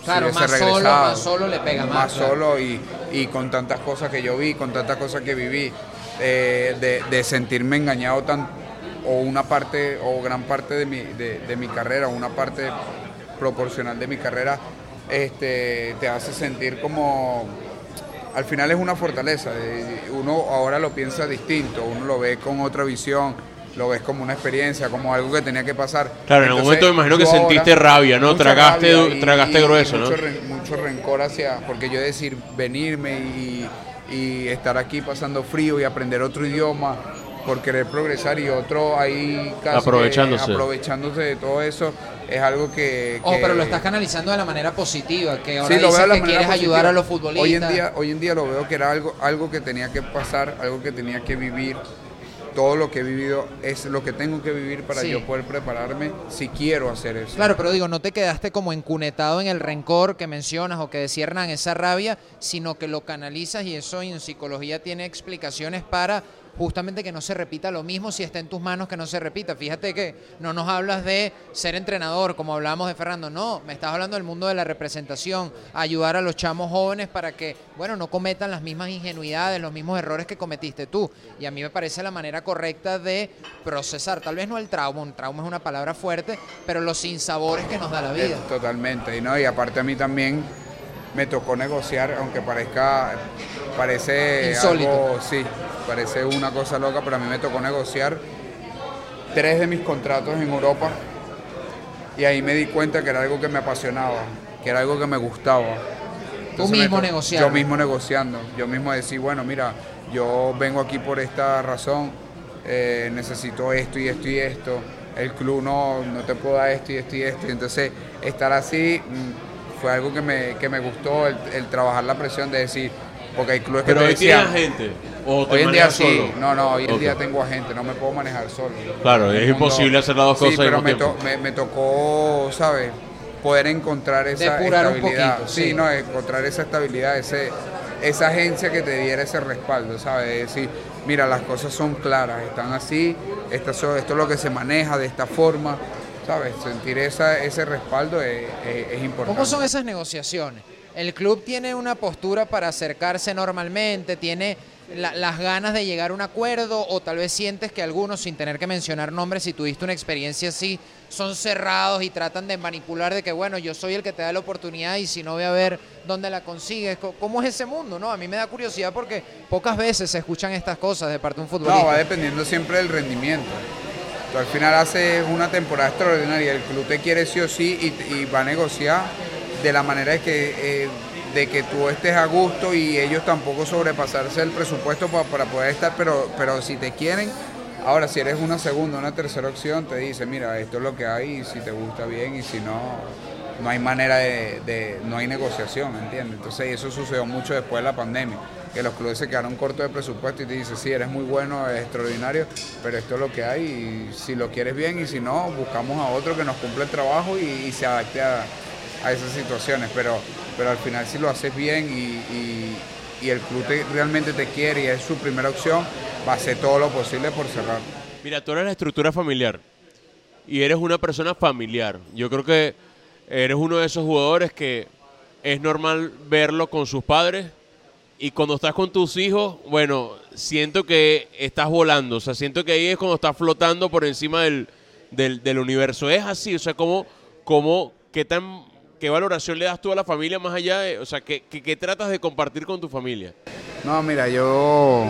Claro, más solo, más solo le pega más. Más solo y, con tantas cosas que yo vi, con tantas cosas que viví, eh, de, sentirme engañado tan, o una parte o gran parte de mi, de, de mi carrera, una parte proporcional de mi carrera este, te hace sentir como al final es una fortaleza. Uno ahora lo piensa distinto, uno lo ve con otra visión, lo ves como una experiencia, como algo que tenía que pasar. Claro, en algún momento me imagino que sentiste rabia, ¿no? Tragaste, tragaste grueso, mucho, ¿no? mucho rencor hacia, porque yo decir, venirme y, y estar aquí pasando frío y aprender otro idioma por querer progresar y otro ahí casi aprovechándose. aprovechándose de todo eso es algo que, Oh, pero lo estás canalizando de la manera positiva, que ahora sí, dices que quieres ayudar a los futbolistas. Hoy en día, hoy en día lo veo que era algo, algo que tenía que pasar, algo que tenía que vivir. Todo lo que he vivido es lo que tengo que vivir para yo poder prepararme si quiero hacer eso. Claro, pero digo, no te quedaste como encunetado en el rencor que mencionas o que desciernan esa rabia, sino que lo canalizas y eso en psicología tiene explicaciones para justamente que no se repita lo mismo si está en tus manos que no se repita. Fíjate que no nos hablas de ser entrenador, como hablamos de Fernando, no, me estás hablando del mundo de la representación, ayudar a los chamos jóvenes para que, bueno, no cometan las mismas ingenuidades, los mismos errores que cometiste tú. Y a mí me parece la manera correcta de procesar, tal vez no el trauma, un trauma es una palabra fuerte, pero los sinsabores que nos da la vida. Totalmente, y no, y aparte a mí también me tocó negociar, aunque parezca, parece algo, sí, parece una cosa loca, pero a mí me tocó negociar tres de mis contratos en Europa y ahí me di cuenta que era algo que me apasionaba, que era algo que me gustaba Tú mismo negociando. Yo mismo negociando, yo mismo decir, bueno, mira, yo vengo aquí por esta razón, eh, necesito esto y esto y esto, el club no, no te puedo dar esto y esto y esto. entonces, estar así mm, fue algo que me, que me gustó, el, trabajar la presión de decir, porque hay clubes que Pero te decían... gente? ¿O hoy en día sí, no, no, hoy en día tengo agente, no me puedo manejar solo. Claro, es imposible hacer las dos cosas. Sí, pero me, me, tocó, ¿sabes? Poder encontrar esa estabilidad. sí, no, encontrar esa estabilidad, ese, esa agencia que te diera ese respaldo, ¿sabes? De decir, mira, las cosas son claras, están así, esto, esto es lo que se maneja de esta forma, ¿sabes? Sentir esa, ese respaldo es, importante. ¿Cómo son esas negociaciones? El club tiene una postura para acercarse normalmente, tiene las ganas de llegar a un acuerdo o tal vez sientes que algunos, sin tener que mencionar nombres, si tuviste una experiencia así, son cerrados y tratan de manipular de que, bueno, yo soy el que te da la oportunidad y si no voy a ver dónde la consigues. ¿Cómo es ese mundo? no A mí me da curiosidad porque pocas veces se escuchan estas cosas de parte de un futbolista. No, va dependiendo siempre del rendimiento. Al final haces una temporada extraordinaria, el club te quiere sí o sí y, va a negociar de la manera que... Eh, de que tú estés a gusto y ellos tampoco sobrepasarse el presupuesto para, poder estar, pero, pero si te quieren, ahora si eres una segunda, una tercera opción, te dice, mira, esto es lo que hay y si te gusta bien y si no, no hay manera de, no hay negociación, ¿entiendes? Entonces eso sucedió mucho después de la pandemia, que los clubes se quedaron cortos de presupuesto y te dicen, sí, eres muy bueno, es extraordinario, pero esto es lo que hay y si lo quieres bien y si no, buscamos a otro que nos cumpla el trabajo y, se adapte a, a esas situaciones, pero pero al final si lo haces bien y, el club realmente te quiere y es su primera opción, va a hacer todo lo posible por cerrar. Mira, tú eres la estructura familiar y eres una persona familiar. Yo creo que eres uno de esos jugadores que es normal verlo con sus padres y cuando estás con tus hijos, bueno, siento que estás volando, o sea, siento que ahí es cuando estás flotando por encima del, del, universo. Es así, o sea, como, como, qué tan ¿Qué valoración le das tú a la familia más allá de, o sea, qué, qué, tratas de compartir con tu familia? No, mira, yo,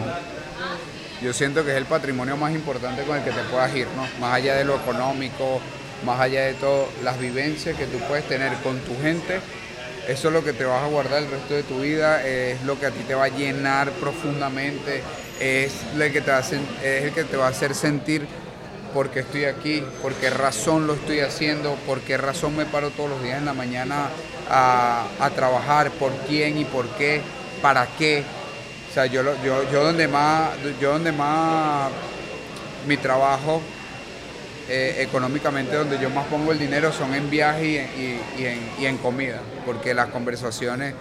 yo siento que es el patrimonio más importante con el que te puedas ir, ¿no? Más allá de lo económico, más allá de todo, las vivencias que tú puedes tener con tu gente, eso es lo que te vas a guardar el resto de tu vida, es lo que a ti te va a llenar profundamente, es, lo que te es el que te va a hacer sentir por qué estoy aquí, por qué razón lo estoy haciendo, por qué razón me paro todos los días en la mañana a, trabajar, por quién y por qué, para qué. O sea, yo, yo, yo donde más, yo donde más mi trabajo eh, económicamente, donde yo más pongo el dinero son en viaje y en comida, porque las conversaciones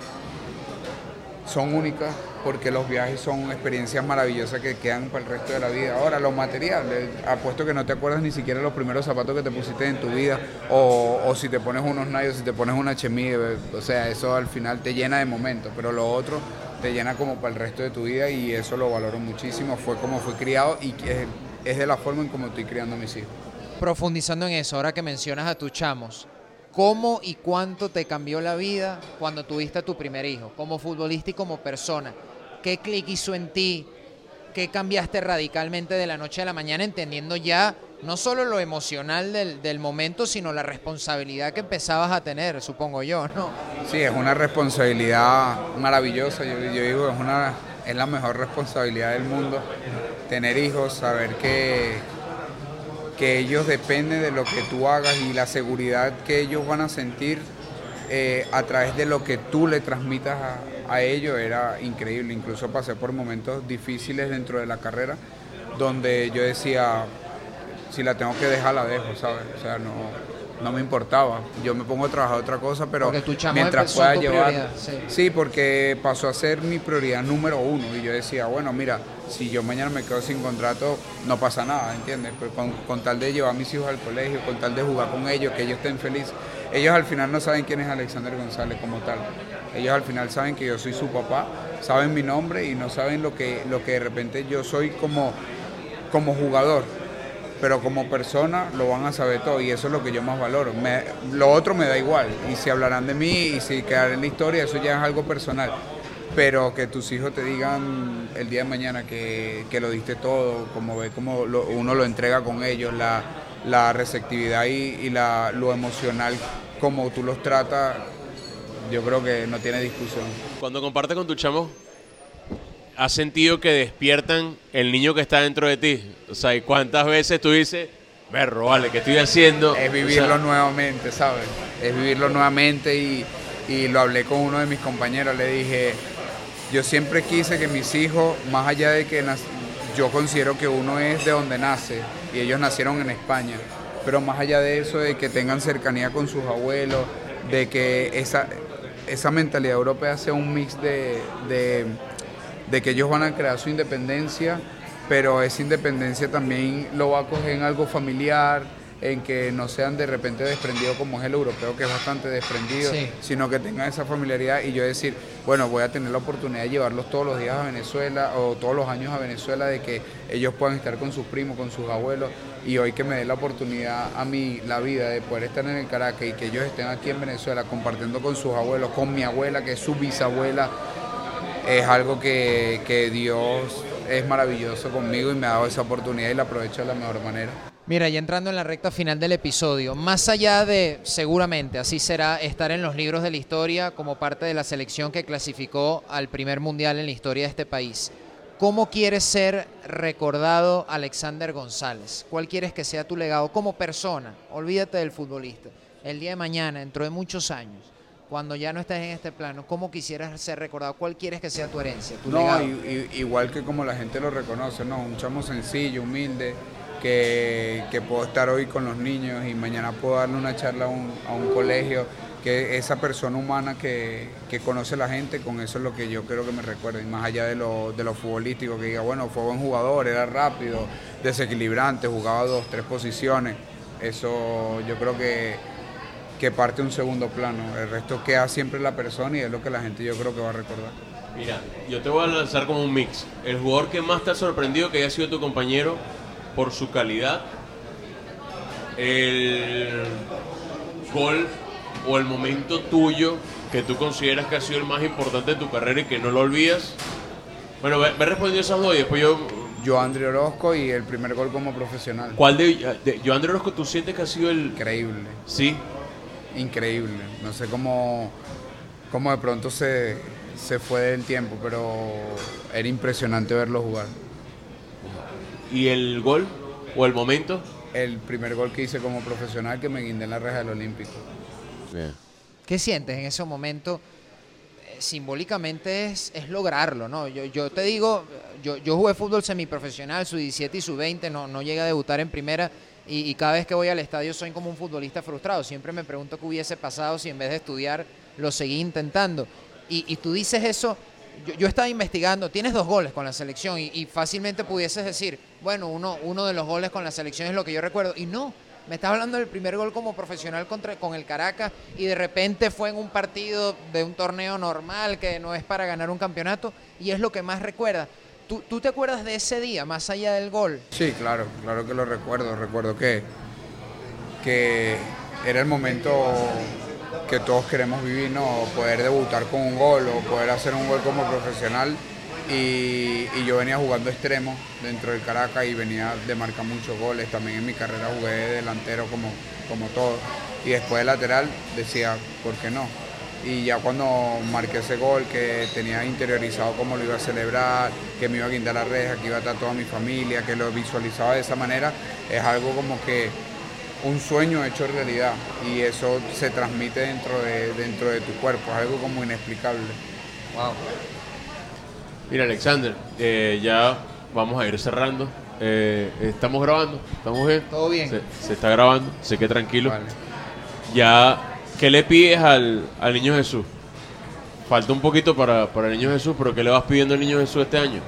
son únicas porque los viajes son experiencias maravillosas que quedan para el resto de la vida. Ahora, los materiales, apuesto que no te acuerdas ni siquiera los primeros zapatos que te pusiste en tu vida, o, si te pones unos Nike, si te pones una chemie, o sea, eso al final te llena de momentos, pero lo otro te llena como para el resto de tu vida y eso lo valoro muchísimo, fue como fui criado y es, es de la forma en como estoy criando a mis hijos. Profundizando en eso, ahora que mencionas a tus chamos, ¿cómo y cuánto te cambió la vida cuando tuviste a tu primer hijo, como futbolista y como persona? ¿Qué clic hizo en ti? ¿Qué cambiaste radicalmente de la noche a la mañana, entendiendo ya no solo lo emocional del, momento, sino la responsabilidad que empezabas a tener, supongo yo, ¿no? Sí, es una responsabilidad maravillosa. Yo, digo, es, una, es la mejor responsabilidad del mundo. Tener hijos, saber que, que ellos dependen de lo que tú hagas y la seguridad que ellos van a sentir eh, a través de lo que tú le transmitas a, a ello era increíble. Incluso pasé por momentos difíciles dentro de la carrera donde yo decía, si la tengo que dejar, la dejo, ¿sabes? O sea, no, no me importaba. Yo me pongo a trabajar otra cosa, pero mientras pueda llevar... Sí. porque pasó a ser mi prioridad número uno. Y yo decía, bueno, mira, si yo mañana me quedo sin contrato, no pasa nada, ¿entiendes? Pero con, con tal de llevar a mis hijos al colegio, con tal de jugar con ellos, que ellos estén felices. Ellos al final no saben quién es Alexander González como tal. Ellos al final saben que yo soy su papá, saben mi nombre y no saben lo que, lo que de repente yo soy como, como jugador. Pero como persona lo van a saber todo y eso es lo que yo más valoro. lo otro me da igual y si hablarán de mí y si quedaré en la historia, eso ya es algo personal. Pero que tus hijos te digan el día de mañana que, lo diste todo, como ve como uno lo entrega con ellos, la, receptividad y, la, lo emocional, como tú los tratas, yo creo que no tiene discusión. Cuando compartes con tu chamo, ¿has sentido que despiertan el niño que está dentro de ti? O sea, ¿y cuántas veces tú dices, berro, vale, ¿qué estoy haciendo? Es vivirlo nuevamente, ¿sabes? Es vivirlo nuevamente y, y lo hablé con uno de mis compañeros, le dije, yo siempre quise que mis hijos, más allá de que yo considero que uno es de donde nace y ellos nacieron en España, pero más allá de eso, de que tengan cercanía con sus abuelos, de que esa, esa mentalidad europea sea un mix de, de, que ellos van a crear su independencia, pero esa independencia también lo va a coger en algo familiar, en que no sean de repente desprendidos como es el europeo, que es bastante desprendido, sino que tengan esa familiaridad y yo decir, bueno, voy a tener la oportunidad de llevarlos todos los días a Venezuela o todos los años a Venezuela, de que ellos puedan estar con sus primos, con sus abuelos y hoy que me dé la oportunidad a mí, la vida, de poder estar en el Caracas y que ellos estén aquí en Venezuela compartiendo con sus abuelos, con mi abuela, que es su bisabuela, es algo que, que Dios es maravilloso conmigo y me ha dado esa oportunidad y la aprovecho de la mejor manera. Mira, ya entrando en la recta final del episodio, más allá de, seguramente, así será, estar en los libros de la historia como parte de la selección que clasificó al primer mundial en la historia de este país, ¿cómo quieres ser recordado Alexander González? ¿Cuál quieres que sea tu legado como persona? Olvídate del futbolista. El día de mañana, dentro de muchos años, cuando ya no estés en este plano, ¿cómo quisieras ser recordado? ¿Cuál quieres que sea tu herencia, tu no, igual que como la gente lo reconoce, ¿no? Un chamo sencillo, humilde, que, puedo estar hoy con los niños y mañana puedo darle una charla a un, colegio, que esa persona humana que, conoce a la gente, con eso es lo que yo quiero que me recuerden, más allá de lo, de lo futbolístico, que diga, bueno, fue buen jugador, era rápido, desequilibrante, jugaba dos, tres posiciones, eso yo creo que, que parte un segundo plano, el resto queda siempre la persona y es lo que la gente yo creo que va a recordar. Mira, yo te voy a lanzar como un mix. El jugador que más te ha sorprendido que haya sido tu compañero por su calidad, el gol o el momento tuyo que tú consideras que ha sido el más importante de tu carrera y que no lo olvidas. Bueno, ve, respondiendo esas dos y después yo... Yo, André Orozco y el primer gol como profesional. ¿Cuál de, de yo, André Orozco, tú sientes que ha sido el... Increíble. Sí. Increíble. No sé cómo, cómo de pronto se, se fue del tiempo, pero era impresionante verlo jugar. ¿Y el gol o el momento? El primer gol que hice como profesional que me guindé en la reja del Olímpico. ¿Qué sientes en ese momento? Eh, simbólicamente es, es, lograrlo, ¿no? Yo, yo te digo, yo, yo jugué fútbol semiprofesional, su 17 y su 20, no, no llegué a debutar en primera y, cada vez que voy al estadio soy como un futbolista frustrado. Siempre me pregunto qué hubiese pasado si en vez de estudiar lo seguí intentando. Y, y tú dices eso yo, estaba investigando, tienes dos goles con la selección y, fácilmente pudieses decir, bueno, uno, uno de los goles con la selección es lo que yo recuerdo. Y no, me estás hablando del primer gol como profesional contra, con el Caracas y de repente fue en un partido de un torneo normal que no es para ganar un campeonato y es lo que más recuerda. ¿Tú, ¿Tú, te acuerdas de ese día, más allá del gol? Sí, claro, claro que lo recuerdo. Recuerdo que, que era el momento que todos queremos vivir, ¿no? Poder debutar con un gol o poder hacer un gol como profesional. Y, yo venía jugando extremo dentro del Caracas y venía de marcar muchos goles. También en mi carrera jugué de delantero como, como todo. Y después de lateral decía, ¿por qué no? Y ya cuando marqué ese gol, que tenía interiorizado cómo lo iba a celebrar, que me iba a guindar la reja, que iba a estar toda mi familia, que lo visualizaba de esa manera, es algo como que un sueño hecho realidad y eso se transmite dentro de, dentro de tu cuerpo, es algo como inexplicable. Wow. Mira, Alexander, eh, ya vamos a ir cerrando. Eh, estamos grabando, estamos bien. Todo bien. Se, está grabando, sé que tranquilo. Ya, ¿qué le pides al, al niño Jesús? Falta un poquito para, para el niño Jesús, pero ¿qué le vas pidiendo al niño Jesús este año?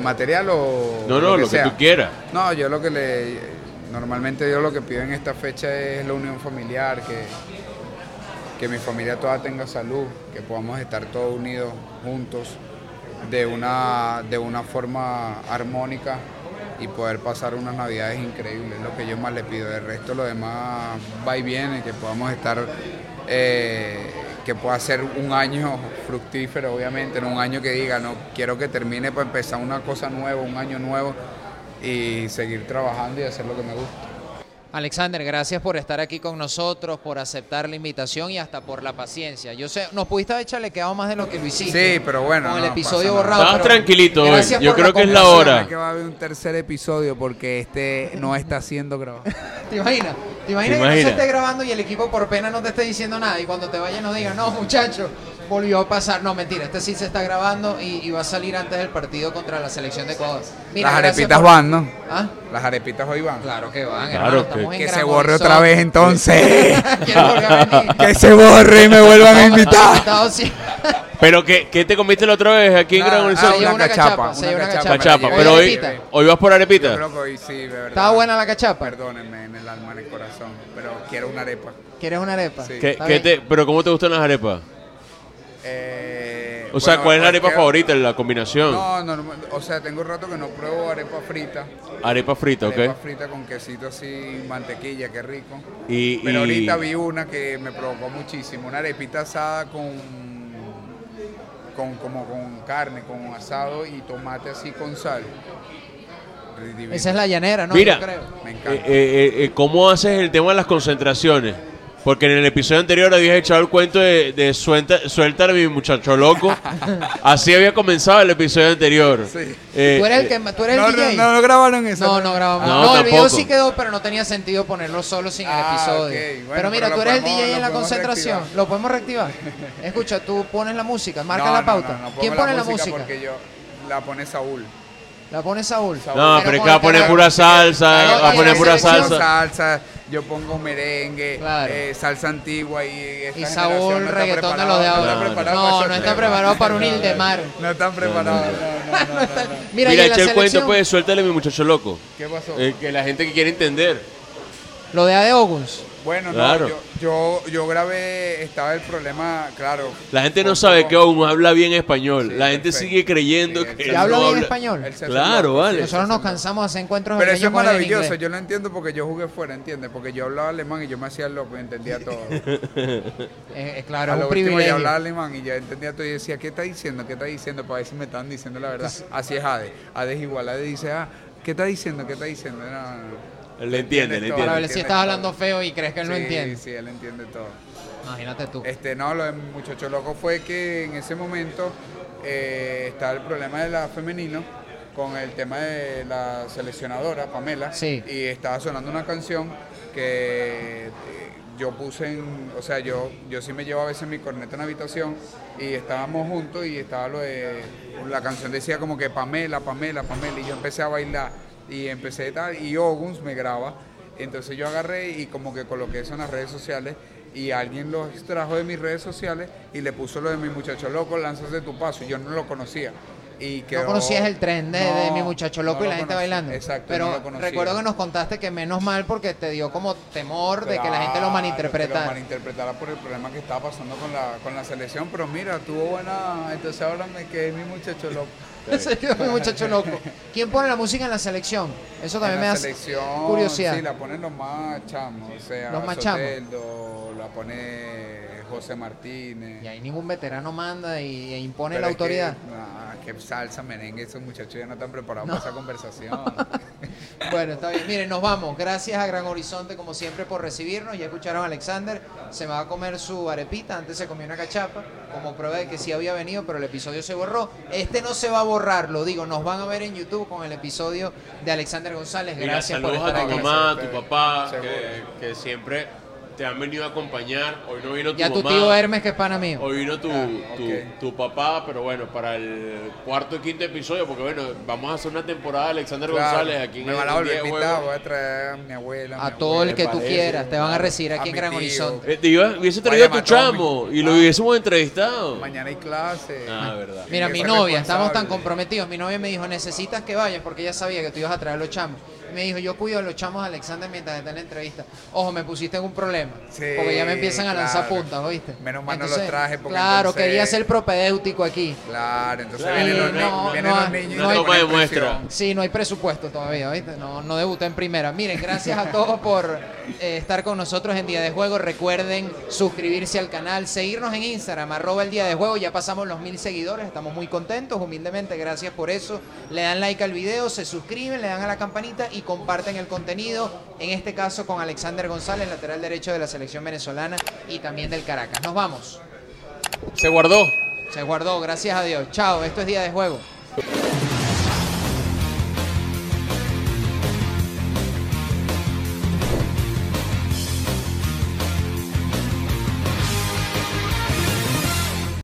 ¿Material o.? No, no, lo que tú quieras. No, yo lo que le Normalmente yo lo que pido en esta fecha es la unión familiar, que, que mi familia toda tenga salud, que podamos estar todos unidos juntos de una, de una forma armónica y poder pasar unas navidades increíbles, es lo que yo más le pido. El resto lo demás va y viene, que podamos estar, eh, que pueda ser un año fructífero, obviamente, no un año que diga, no, quiero que termine para empezar una cosa nueva, un año nuevo y seguir trabajando y hacer lo que me gusta. Alexander, gracias por estar aquí con nosotros, por aceptar la invitación y hasta por la paciencia. Yo sé, nos pudiste haber chalequeado más de lo que lo hiciste. Sí, pero bueno. Con el no episodio borrado. Estabas pero tranquilito hoy. gracias Yo por creo que es la hora. que va a haber un tercer episodio porque este no está siendo grabado. ¿Te imaginas? ¿Te imaginas ¿Te que no se esté grabando y el equipo por pena no te esté diciendo nada y cuando te vaya no diga, no muchacho, volvió a pasar. No, mentira, este sí se está grabando y, y va a salir antes del partido contra la selección de Ecuador. Mira, Las arepitas por- van, ¿no? ¿Ah? Las arepitas hoy van. Claro que van, Claro hermano, que- Que se borre otra vez entonces. Que se borre y me vuelvan a invitar. Pero ¿qué, qué te comiste la otra vez aquí en Gran ah, Horizonte? Una una cachapa, se una cachapa. cachapa. Cachapa, Hoy pero hoy, hoy vas por Yo arepita. creo que hoy sí, de verdad. ¿Estaba buena la cachapa? Perdónenme en el alma, en el corazón, pero quiero una arepa. ¿Quieres una arepa? Sí. ¿Qué- qué te- pero ¿cómo te gustan las arepas? Eh, O sea, bueno, ¿cuál es la pues arepa que- favorita, la combinación? No, normal- o sea, tengo rato que no pruebo arepa frita. Arepa frita, ¿ok? Arepa frita con quesito así, mantequilla, qué rico. Y, Pero y- ahorita vi una que me provocó muchísimo, una arepita asada con, con como con carne, con asado y tomate así con sal. Divino. Esa es la llanera, ¿no? Mira, Yo creo. Me encanta. eh, eh, eh, ¿cómo haces el tema de las concentraciones? Porque en el episodio anterior habías echado el cuento de, de suelta, suéltale mi muchacho loco. Así había comenzado el episodio anterior. Sí. Eh, ¿Tú eres el, eh, que, tú eres el no, DJ? no, no grabaron eso. No, no grabamos. No, No, el video sí quedó, pero no tenía sentido ponerlo solo sin el Ah, episodio. Bueno, pero mira, pero tú eres el DJ en la concentración. reactivar. ¿Lo podemos reactivar? Escucha, tú pones la música, marca No, la no, pauta. no, no ¿Quién pone la música? Porque yo la pone Saúl. La pone Saúl. Saúl. No, pero es que va a poner pura salsa, No, va a poner pura salsa, yo pongo merengue, Claro. eh, salsa antigua y esta Y Saúl, no está reggaetón de los de no ahora. está preparado No, para no está preparado para un Ildemar. No están preparados. Mira, Mira, echa el cuento, pues, suéltale mi muchacho loco. ¿Qué pasó? Eh, que la gente que quiere entender. lo de Ade Oguns. Bueno, Claro. no, yo, yo, yo grabé, estaba el problema, claro. La gente no sabe que aún habla bien español. Sí, la gente perfecto. sigue creyendo Sí, que él él se ¿Ya habla no bien habla- español? Claro, vale. sí, Nosotros nos cansamos de hacer encuentros Pero eso es maravilloso, yo lo entiendo porque yo jugué fuera, ¿entiendes? Porque yo hablaba alemán y yo me hacía loco y entendía todo. Eh, eh, claro, a es lo un último privilegio. yo hablaba alemán y ya entendía todo y decía, ¿qué está diciendo? ¿Qué está diciendo? Para ver si me están diciendo la verdad. Así es Ade. Ade es igual. Ade dice, ah, ¿qué está diciendo? ¿Qué está diciendo? No, no, no. Le entiende, le entiende. ver si entiende estás todo. hablando feo y crees que él no Sí, entiende. Sí, él entiende todo. Imagínate tú. Este, no, lo de Muchacho Loco fue que en ese momento eh, estaba el problema de la femenino con el tema de la seleccionadora, Pamela. Sí. Y estaba sonando una canción que eh, yo puse en, o sea, yo, yo sí me llevo a veces mi corneta en la habitación y estábamos juntos y estaba lo de, la canción decía como que Pamela, Pamela, Pamela y yo empecé a bailar y empecé tal y Oguns me graba. Entonces yo agarré y como que coloqué eso en las redes sociales y alguien lo extrajo de mis redes sociales y le puso lo de mi muchacho loco, lanzas de tu paso. y Yo no lo conocía. Y No quedó- conocías el tren de, de No, mi muchacho loco no y la gente conocí. bailando. Exacto, Pero no recuerdo que nos contaste que menos mal porque te dio como temor de que la gente lo Que lo malinterpretara. malinterpretara por el problema que estaba pasando con la, con la selección. Pero mira, tuvo buena. Entonces ahora me quedé mi muchacho loco. Se muchacho loco. ¿Quién pone la música en la selección? Eso también en me la selección, curiosidad. Sí, la ponen los más chamos. O sea, Los más. Soteldo, la pone José Martínez. Y ahí ningún veterano manda y, e impone Pero la es que, autoridad. nah, que salsa, merengue, esos muchachos ya no están preparados No. para esa conversación. Bueno, está bien. Miren, nos vamos. Gracias a Gran Horizonte, como siempre, por recibirnos. Ya escucharon a Alexander. Se va a comer su arepita. Antes se comió una cachapa. Como prueba de que sí había venido, pero el episodio se borró. Este no se va a borrar, lo digo. Nos van a ver en YouTube con el episodio de Alexander González. Mira, Gracias por estar a tu aquí. mamá, a tu papá, que siempre te han venido a acompañar. Hoy no vino tu Y a tu mamá. tío Hermes, que es pana mío. Hoy vino tu, Ah, tu, tu papá, pero bueno, para el cuarto y quinto episodio, porque bueno, vamos a hacer una temporada de Alexander Claro, González aquí en me el van a volver a Juego. voy a traer a mi abuela. A mi todo el que tú parece, quieras. Te van a recibir aquí a en Gran tío. Horizonte. Eh, te iba- hubiese Vaya traído a tu chamo y lo hubiésemos entrevistado. Mañana hay clase. Ah, verdad. Mira, mi novia, estamos tan comprometidos. Mi novia me dijo, necesitas que vayas porque ella sabía que tú ibas a traer los chamos. Me dijo, yo cuido a los chamos de Alexander mientras está en la entrevista. Ojo, me pusiste en un problema. Sí, porque ya me empiezan a lanzar claro. puntas, ¿oíste? Menos mal no los traje porque Claro, entonces- quería ser propedéutico aquí. Claro, entonces Claro. vienen los, No, vienen no los niños y no hay- muestra. Sí, no hay presupuesto todavía, ¿viste? No, no debuté en primera. Miren, gracias a todos por eh, estar con nosotros en Día de Juego. Recuerden suscribirse al canal, seguirnos en Instagram, arroba el Día de Juego. Ya pasamos los mil seguidores, estamos muy contentos, humildemente, gracias por eso. Le dan like al video, se suscriben, le dan a la campanita y y comparten el contenido, en este caso con Alexander González, lateral derecho de la selección venezolana y también del Caracas. Nos vamos. Se guardó. Se guardó, gracias a Dios. Chao, esto es día de juego.